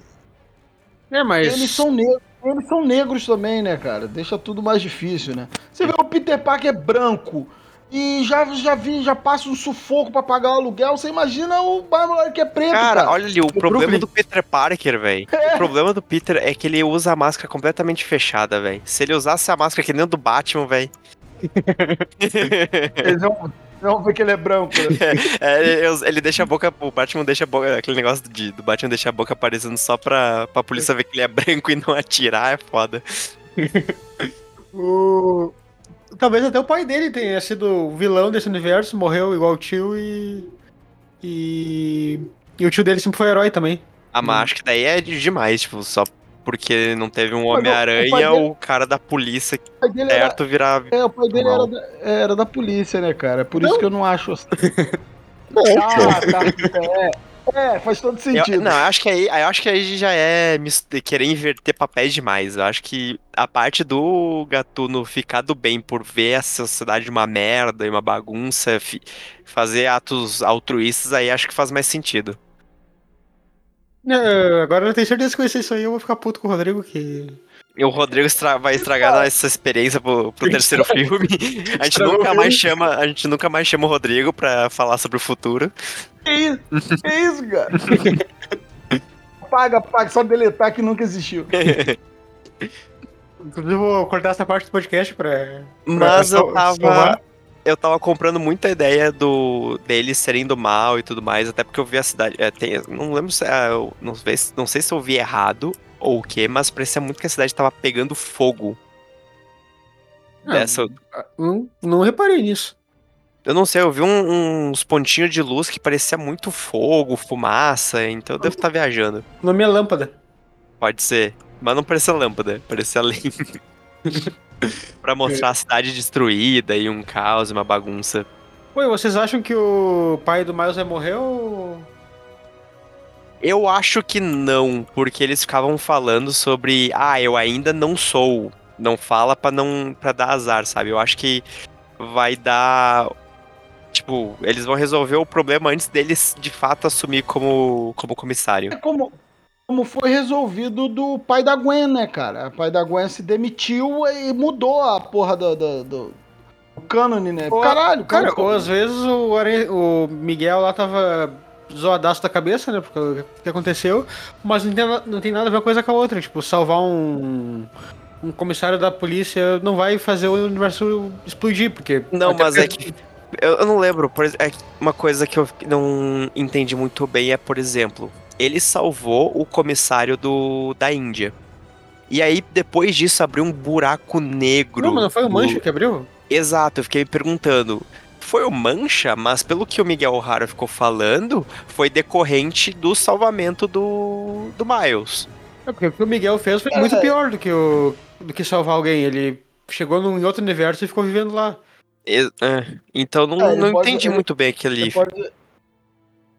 C: É, mas.
A: eles são negros. Eles são negros também, né, cara? Deixa tudo mais difícil, né? Você vê o Peter Parker branco e já, já vi, já passa um sufoco pra pagar o aluguel. Você imagina o Barba que é preto, cara.
B: Cara, olha ali, o problema
C: Brooklyn.
B: do Peter Parker, velho. O problema do Peter é que ele usa a máscara completamente fechada, velho. Se ele usasse a máscara que nem do Batman, velho.
A: Eles vão- Não, porque ele é branco.
B: É, eu- ele deixa a boca. O Batman deixa a boca. Aquele negócio de, do Batman deixar a boca aparecendo só pra, pra polícia ver que ele é branco e não atirar, é foda.
C: O... Talvez até o pai dele tenha sido vilão desse universo, morreu igual o tio e. E. E o tio dele sempre foi herói também.
B: Ah, mas acho que daí é demais, tipo, só porque não teve um
A: Mas o- o pai
B: Homem-Aranha,
A: dele-
B: o cara da polícia certo virar.
A: é, o pai dele era da, era da polícia, né, cara? Por isso
C: Não.
A: que eu não acho. assim.
H: Não,
A: Ah, tá. É, é, faz todo
B: Eu,
A: sentido.
B: não, eu acho que aí, eu acho que aí já é querer inverter papéis demais. Eu acho que a parte do Gatuno ficar do bem por ver a sociedade uma merda e uma bagunça, fazer atos altruístas, aí acho que faz mais sentido.
C: Agora eu tenho certeza que vai ser isso aí, eu vou ficar puto com o Rodrigo, que.
B: E o Rodrigo estra- vai estragar essa experiência pro, pro terceiro filme. A gente
C: Estragou
B: nunca mais chama, a gente nunca mais chama o Rodrigo pra falar sobre o futuro.
A: Que isso? Que isso, cara? paga, paga, só deletar que nunca existiu.
C: Inclusive, eu vou cortar essa parte do podcast pra.
B: Mas
C: pra
B: eu
C: sal-
B: tava.
C: salvar.
B: Eu tava comprando muita ideia do deles serem do mal e tudo mais, até porque eu vi a cidade. é, tem- não lembro se. é, eu não, sei, se- não sei se eu vi errado ou o que, mas parecia muito que a cidade tava pegando fogo.
C: Ah,
B: Dessa,
C: Não, não reparei nisso.
B: eu não sei, eu vi um- uns pontinhos de luz que parecia muito fogo, fumaça, então eu devo estar viajando.
C: O nome é lâmpada.
B: Pode ser. Mas não parecia lâmpada, parecia além. Pra mostrar a cidade destruída e um caos, uma bagunça.
C: Oi, vocês acham que o pai do Miles vai morrer ou.
B: Eu acho que não, porque eles ficavam falando sobre, ah, eu ainda não sou. Não fala pra não para dar azar, sabe? Eu acho que vai dar tipo, eles vão resolver o problema antes deles de fato assumir como como comissário.
A: É como, como foi resolvido do pai da Gwen, né, cara? O pai da Gwen se demitiu e mudou a porra do, do, do, do cânone, né?
C: Ou-
A: Caralho,
C: Cara, ou às vezes o, o Miguel lá tava zoadaço da cabeça, né? Porque o que aconteceu, mas não tem, não tem nada a ver uma coisa com a outra. Tipo, salvar um. Um comissário da polícia não vai fazer o universo explodir, porque.
B: Não, mas é
C: porque-
B: que eu, eu não lembro, por é uma coisa que eu não entendi muito bem é, por exemplo, ele salvou o comissário do da Índia. E aí depois disso abriu um buraco negro.
C: Não, mas não foi o Mancha que abriu?
B: Exato, eu fiquei me perguntando. Foi o Mancha, mas pelo que o Miguel O'Hara ficou falando, foi decorrente do salvamento do, do Miles.
C: É porque o que o Miguel fez foi
A: É.
C: muito pior do que, o, do que salvar alguém. Ele chegou num, em outro universo e ficou vivendo lá.
B: É, então não,
A: É,
B: não
A: pode-
B: entendi
A: ele-
B: muito bem aquele.
A: Ele pode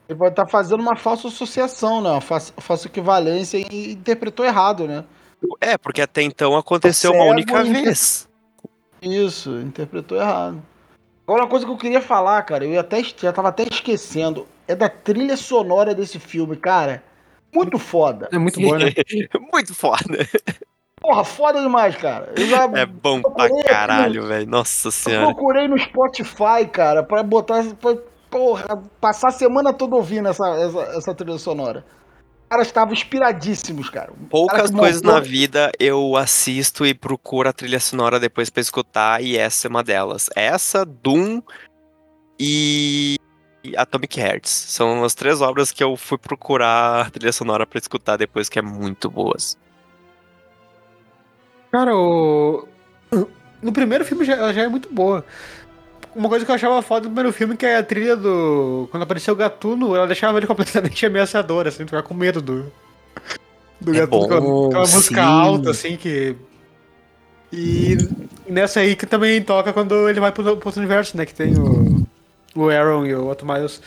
A: ele pode estar fazendo uma falsa associação, né? Uma falsa, falsa equivalência e interpretou errado, né?
B: É, porque até então aconteceu
A: Cego
B: uma única
A: e-
B: vez.
A: Isso, interpretou errado. Agora, uma coisa que eu queria falar, cara, eu ia até, já tava até esquecendo, é da trilha sonora desse filme, cara. Muito foda.
C: É muito boa, né?
B: Muito foda.
A: Porra, foda demais, cara. Eu já
B: É bom pra caralho, velho. Nossa
A: eu
B: senhora.
A: procurei no Spotify, cara, pra botar. Pra, porra, passar a semana toda ouvindo essa, essa, essa trilha sonora. Os caras estavam inspiradíssimos, cara. Cara
B: Poucas
A: que
B: coisas na vida eu assisto e procuro a trilha sonora depois pra escutar, e essa é uma delas. Essa, Doom e Atomic Hearts. São as três obras que eu fui procurar a trilha sonora pra escutar depois, que é muito boas.
C: Cara, o. No primeiro filme já, ela já é muito boa. Uma coisa que eu achava foda do primeiro filme que é a trilha do. Quando apareceu o Gatuno, ela deixava ele completamente ameaçador, assim, tu ficar com medo do. Do
B: É
C: Gatuno.
B: bom,
C: aquela música alta, assim, que. E nessa aí que também toca quando ele vai pro, pro outro universo, né? Que tem o. O Aaron e o Otto Miles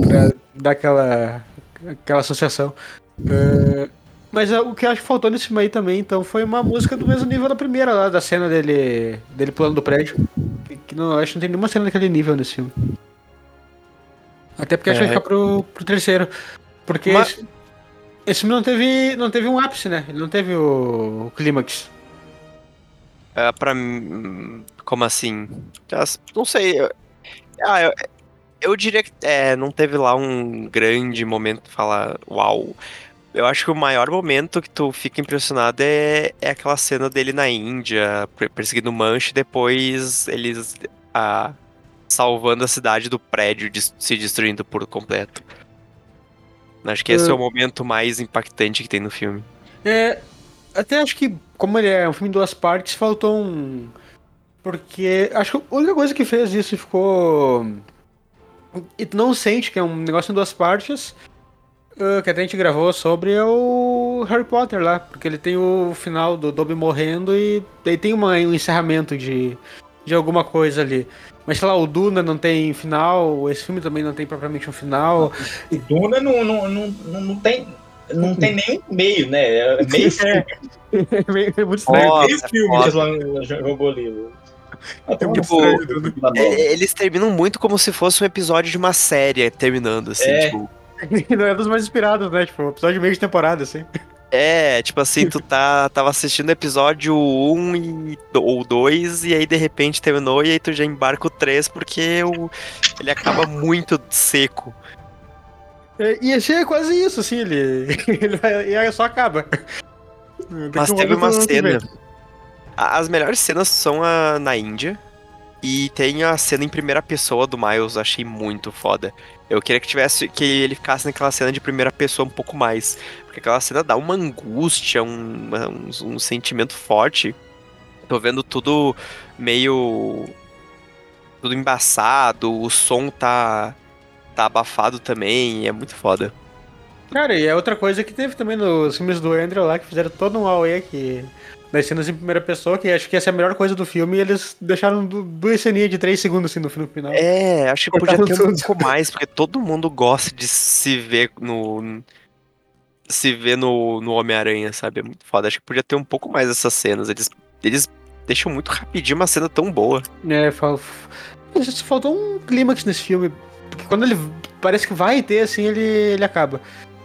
C: pra dar aquela. aquela associação. É, mas o que eu acho que faltou nesse filme aí também, então, foi uma música do mesmo nível da primeira lá, da cena dele. dele pulando do prédio. Que, não, acho que não tem nenhuma cena daquele nível nesse filme. Até porque acho que vai
B: É.
C: ficar pro, pro terceiro. Porque
B: Mas-
C: esse, esse filme não teve, não teve um ápice, né? Ele não teve o, o clímax.
B: É, pra mim. Como assim? Não sei. eu- Ah, eu, eu diria que é, não teve lá um grande momento de falar, uau. Eu acho que o maior momento que tu fica impressionado é, é aquela cena dele na Índia, per- perseguindo o Manche, depois eles. A, salvando a cidade do prédio se destruindo por completo. Acho que esse é o momento mais impactante que tem no filme.
C: É, até acho que, como ele é um filme em duas partes, faltou um. Porque acho que a única coisa que fez isso e ficou. E tu não sente que é um negócio em duas partes. Uh, que até a gente gravou sobre é o Harry Potter lá. Porque ele tem o final do Dobby morrendo e daí tem uma, um encerramento de, de alguma coisa ali. Mas sei lá, o Duna não tem final, esse filme também não tem propriamente um final.
D: O Duna não, não, não, não, não tem. Não tem nem meio, né? É meio filme.
C: É meio- é muito estranho.
B: Nossa,
D: meio filme que jogou ali. Até
C: muito
B: Tipo,
C: estranho, Duna.
B: É, eles terminam muito como se fosse um episódio de uma série terminando, assim,
D: É.
B: tipo.
C: Não é dos mais inspirados, né? Tipo, episódio meio de temporada, assim.
B: É, tipo assim, tu tá, tava assistindo episódio 1 e, ou 2, e aí de repente terminou, e aí tu já embarca o 3 porque o, ele acaba muito seco.
C: É, E achei quase isso, assim, ele. ele e aí só acaba.
B: Mas teve uma cena. As melhores cenas são a, na Índia. E tem a cena em primeira pessoa do Miles, achei muito foda. Eu queria que tivesse que ele ficasse naquela cena de primeira pessoa um pouco mais. Porque aquela cena dá uma angústia, um, um, um sentimento forte. Tô vendo tudo meio. Tudo embaçado, o som tá. tá abafado também, é muito foda.
C: Cara, e é outra coisa que teve também nos filmes do Andrew lá, que fizeram todo um AOE que. Das cenas em primeira pessoa, que acho que essa é a melhor coisa do filme, e eles deixaram du- duas ceninhas de três segundos assim no filme final.
B: É, acho que podia ter um pouco mais, porque todo mundo gosta de se ver no. Se ver no, no Homem-Aranha, sabe? É muito foda. Acho que podia ter um pouco mais dessas cenas. Eles, eles deixam muito rapidinho uma cena tão boa.
C: É, fal... faltou um clímax nesse filme. Porque quando ele parece que vai ter, assim, ele, ele acaba.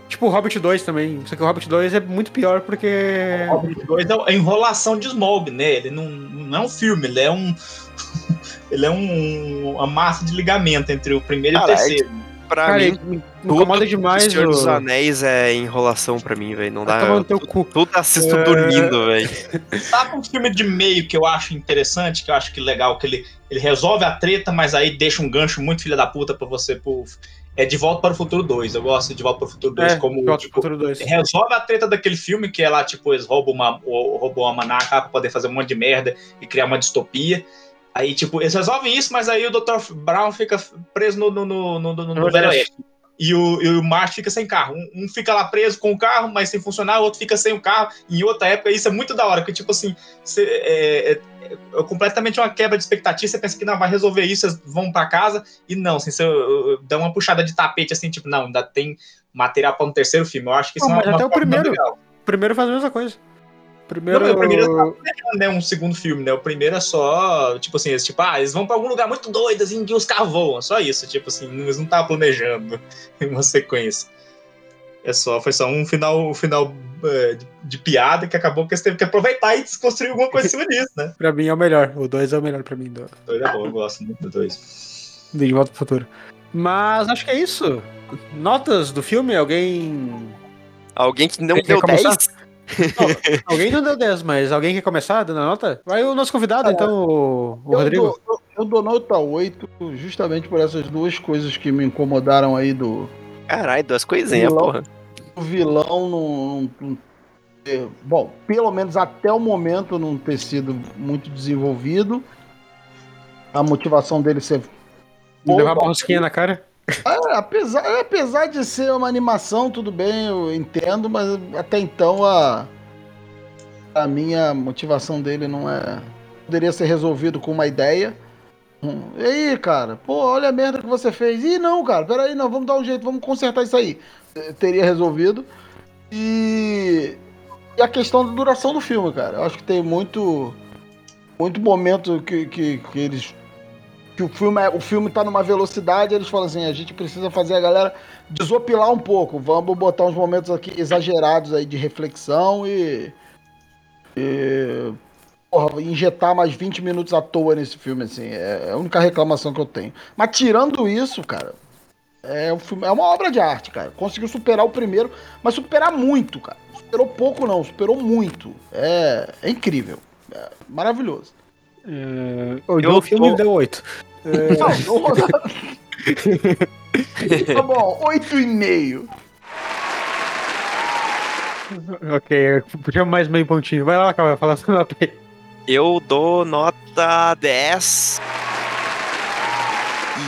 C: Tipo o Hobbit 2 também. Só que o Hobbit 2 é muito pior porque.
D: O Hobbit 2 é a enrolação de Smaug, né? Ele não, não é um filme, ele é um. ele é um, uma massa de ligamento entre o primeiro e o
B: Cara,
D: terceiro.
B: Pra
C: Cara,
B: mim,
C: me incomoda demais
B: do Senhor dos
C: o.
B: Anéis é enrolação pra mim, velho. Não
C: Vai
B: dá.
C: no teu cu.
B: Tudo assisto
C: É.
B: dormindo, velho.
D: Sabe um filme de meio que eu acho interessante, que eu acho que legal, que ele, ele resolve a treta, mas aí deixa um gancho muito filha da puta pra você. Pro, é De Volta para o Futuro 2. Eu gosto de De Volta para o Futuro 2
C: É,
D: como.
C: Volta pro
D: tipo,
C: Futuro 2.
D: resolve a treta daquele filme, que é lá, tipo, eles roubam uma, o- roubam uma manaca pra poder fazer um monte de merda e criar uma distopia. Aí, tipo, eles resolvem isso, mas aí o Dr. Brown fica preso no, no, no, no, no, no
C: No
D: Velho
C: Oeste.
D: E o, e o Marty fica sem carro. Um, um fica lá preso com o carro, mas sem funcionar, o outro fica sem o carro. Em outra época, isso é muito da hora, que, tipo assim, você, é, é- é completamente uma quebra de expectativa. Você pensa que não, vai resolver isso, vocês vão pra casa. E não, assim, você dá uma puxada de tapete, assim, tipo, não, ainda tem material para um terceiro filme. Eu acho que isso
C: Não,
D: é uma,
C: mas até
D: uma
C: o primeiro-
D: legal.
C: Primeiro faz a mesma coisa. O Primeiro.
D: Não, o primeiro Não é um segundo filme, né? O primeiro é só, tipo assim, eles, tipo, ah, eles vão pra algum lugar muito doido, assim, que os carros voam. Só isso, tipo assim, eles não estavam planejando uma sequência. É só, foi só um final, um final é, de, de piada que acabou que eles teve que aproveitar e desconstruir alguma coisa em cima disso, né?
C: Pra mim é o melhor. O 2 é o melhor pra mim do,
D: Doido é bom, eu gosto muito do dois.
C: do De Volta pro Futuro. Mas acho que é isso. Notas do filme? Alguém.
B: Alguém que não
C: Quer
B: deu
C: começar?
B: 10?
C: Alguém não deu 10, mas alguém quer começar dando a nota? Vai o nosso convidado, então, o, o
A: eu,
C: Rodrigo.
A: dou, eu, eu dou nota 8 justamente por essas duas coisas que me incomodaram aí do,
B: Caralho, duas coisinhas,
A: Vilão.
B: porra.
A: o vilão não, não bom, pelo menos até o momento não ter sido muito desenvolvido. A motivação dele ser
C: Levar uma rosquinha na cara.
A: É, apesar, é, apesar de ser uma animação, tudo bem, eu entendo, mas até então a a minha motivação dele não é poderia ser resolvido com uma ideia. Hum, E aí, cara, pô, olha a merda que você fez. Ih, não, cara, peraí, não, vamos dar um jeito, vamos consertar isso aí. Eh, Teria resolvido. E, e a questão da duração do filme, cara. Eu acho que tem muito, muito momento que, que, que eles. Que o filme, é- o filme tá numa velocidade, eles falam assim: a gente precisa fazer a galera desopilar um pouco. Vamos botar uns momentos aqui exagerados aí de reflexão e. e porra, injetar mais 20 minutos à toa nesse filme, assim. É a única reclamação que eu tenho. Mas tirando isso, cara, é, um filme, é uma obra de arte, cara. Conseguiu superar o primeiro, mas superar muito, cara. Superou pouco, não, superou muito. É, é incrível. É maravilhoso.
C: É, o
B: Eu
C: o filme
B: tô-
C: deu 8.
A: Não, não- tá bom, 8,5.
C: Ok, puxa mais meio pontinho. Vai lá, Calma, fala sua nota aí.
B: Eu dou nota 10.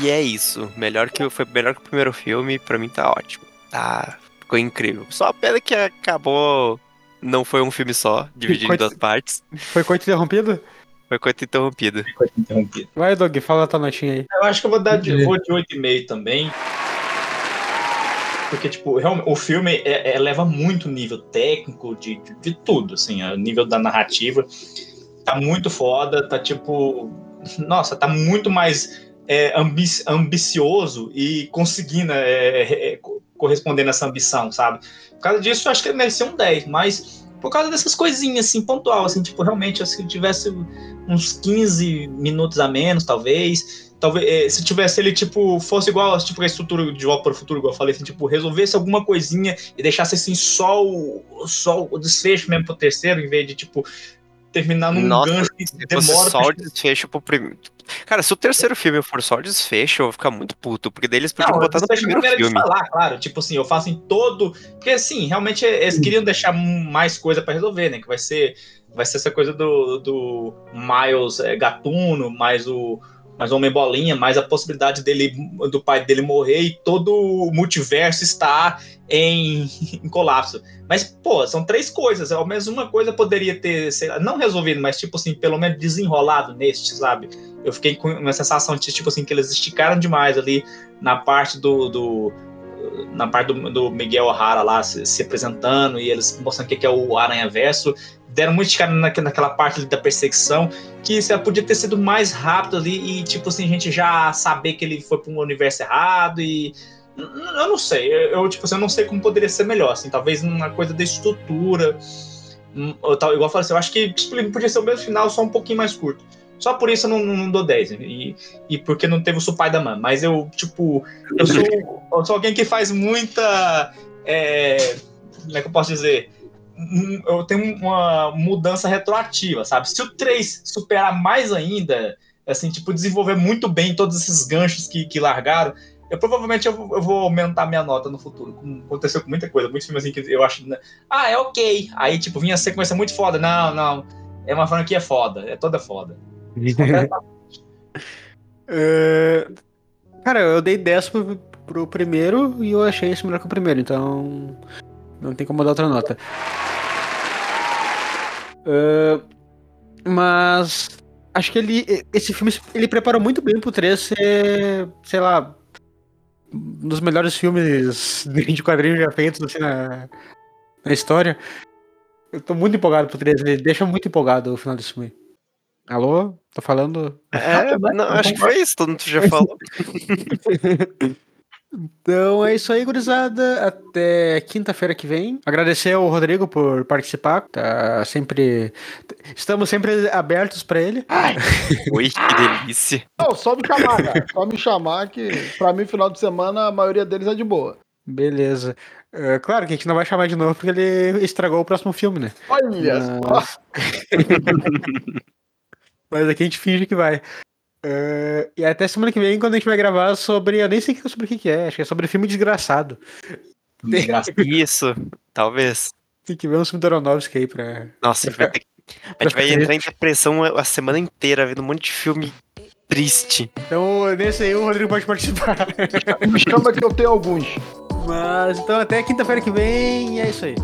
B: E é isso. Melhor que, foi melhor que o primeiro filme, pra mim tá ótimo. Tá, ficou incrível. Só a pena que acabou. Não foi um filme só, dividido em duas partes.
C: Foi coito interrompido?
B: Foi coisa interrompida.
D: Coisa interrompida.
C: Vai, Doug, fala a tua notinha aí.
D: Eu acho que eu vou dar de, vou de 8,5 também. Porque, tipo, o filme é- é- eleva muito o nível técnico de, de, de tudo, assim, o nível da narrativa. Tá muito foda, tá tipo. Nossa, tá muito mais é, ambi- ambicioso e conseguindo é, é, co- corresponder nessa ambição, sabe? Por causa disso, eu acho que ele merecia um 10, mas por causa dessas coisinhas, assim, pontual, assim, tipo, realmente, se tivesse uns 15 minutos a menos, talvez. Talvez, eh, se tivesse ele, tipo, fosse igual, tipo, a estrutura de Volta para o Futuro, igual eu falei, assim, tipo, resolvesse alguma coisinha e deixasse, assim, só o, só o desfecho mesmo pro terceiro, em vez de, tipo, terminar num
B: Nossa,
D: gancho que
B: Se
D: demora
B: só o desfecho pro primeiro. Cara, se o terceiro filme for só o desfecho, eu vou ficar muito puto, porque daí eles podiam botar no primeiro filme.
D: falar, claro, tipo assim, eu faço em todo... Porque, assim, realmente, eles queriam deixar mais coisa pra resolver, né, que vai ser, vai ser essa coisa do, do Miles é, Gatuno, mais o mais Homem Bolinha, mais a possibilidade dele, do pai dele morrer e todo o multiverso está em, em colapso. Mas, pô, são três coisas. Ao menos uma coisa poderia ter, sei lá, não resolvido, mas, tipo assim, pelo menos desenrolado neste, sabe? Eu fiquei com uma sensação de, tipo assim, que eles esticaram demais ali na parte do. do na parte do, do Miguel O'Hara lá se, se apresentando e eles mostrando o que é o Aranha Verso. Deram muito esticado na, naquela parte da perseguição que isso podia ter sido mais rápido ali e, tipo assim, a gente já saber que ele foi para um universo errado e. Eu não sei, eu, eu, tipo assim, eu não sei como poderia ser melhor, assim, talvez uma coisa da estrutura. hum, ou tal, igual eu falei assim, eu acho que tipo, podia ser o mesmo final, só um pouquinho mais curto. Só por isso eu não, não, dou 10. E, e porque não teve o Supai da Man. Mas eu, tipo, eu sou, eu sou alguém que faz muita. é, como é que eu posso dizer? Hum, Eu tenho uma mudança retroativa, sabe? Se o 3 superar mais ainda, assim, tipo, desenvolver muito bem todos esses ganchos que, que largaram, eu provavelmente eu, eu vou aumentar minha nota no futuro. Aconteceu com muita coisa, muitos filmes assim que eu acho. né, Ah, é ok. Aí, tipo, vinha a sequência muito foda. Não, não. É uma franquia foda, é toda foda.
C: É, Cara, eu dei 10 pro, pro primeiro e eu achei esse melhor que o primeiro, então. Não tem como dar outra nota. É, Mas. Acho que ele. Esse filme ele preparou muito bem pro 3 ser. Sei lá. Um dos melhores filmes de quadrinhos já feitos assim, na, na história. Eu tô muito empolgado pro 3, ele deixa muito empolgado o final desse filme. Alô? Tô falando?
B: É, não, acho que foi isso, todo mundo já falou.
C: Então é isso aí, gurizada. Até quinta-feira que vem. Agradecer ao Rodrigo por participar. Tá sempre. Estamos sempre abertos pra ele.
B: Ui, que delícia.
A: Não, só me chamar, cara. Só me chamar que, pra mim, final de semana, a maioria deles é de boa.
C: Beleza. É, claro que a gente não vai chamar de novo porque ele estragou o próximo filme, né?
A: Olha
C: Mas-
A: só.
C: Mas aqui a gente finge que vai. É, e até semana que vem, quando a gente vai gravar sobre. Eu nem sei sobre o que que é, acho que é sobre filme desgraçado.
D: Desgraça.
B: Isso, talvez.
C: Tem que ver um filme do Aronofsky aí pra.
B: Nossa, a gente vai, ter que- a gente vai entrar em depressão a semana inteira, vendo um monte de filme triste.
C: Então, nesse aí o Rodrigo pode participar.
A: Me chama que eu tenho alguns.
C: Mas então até quinta-feira que vem e é isso aí.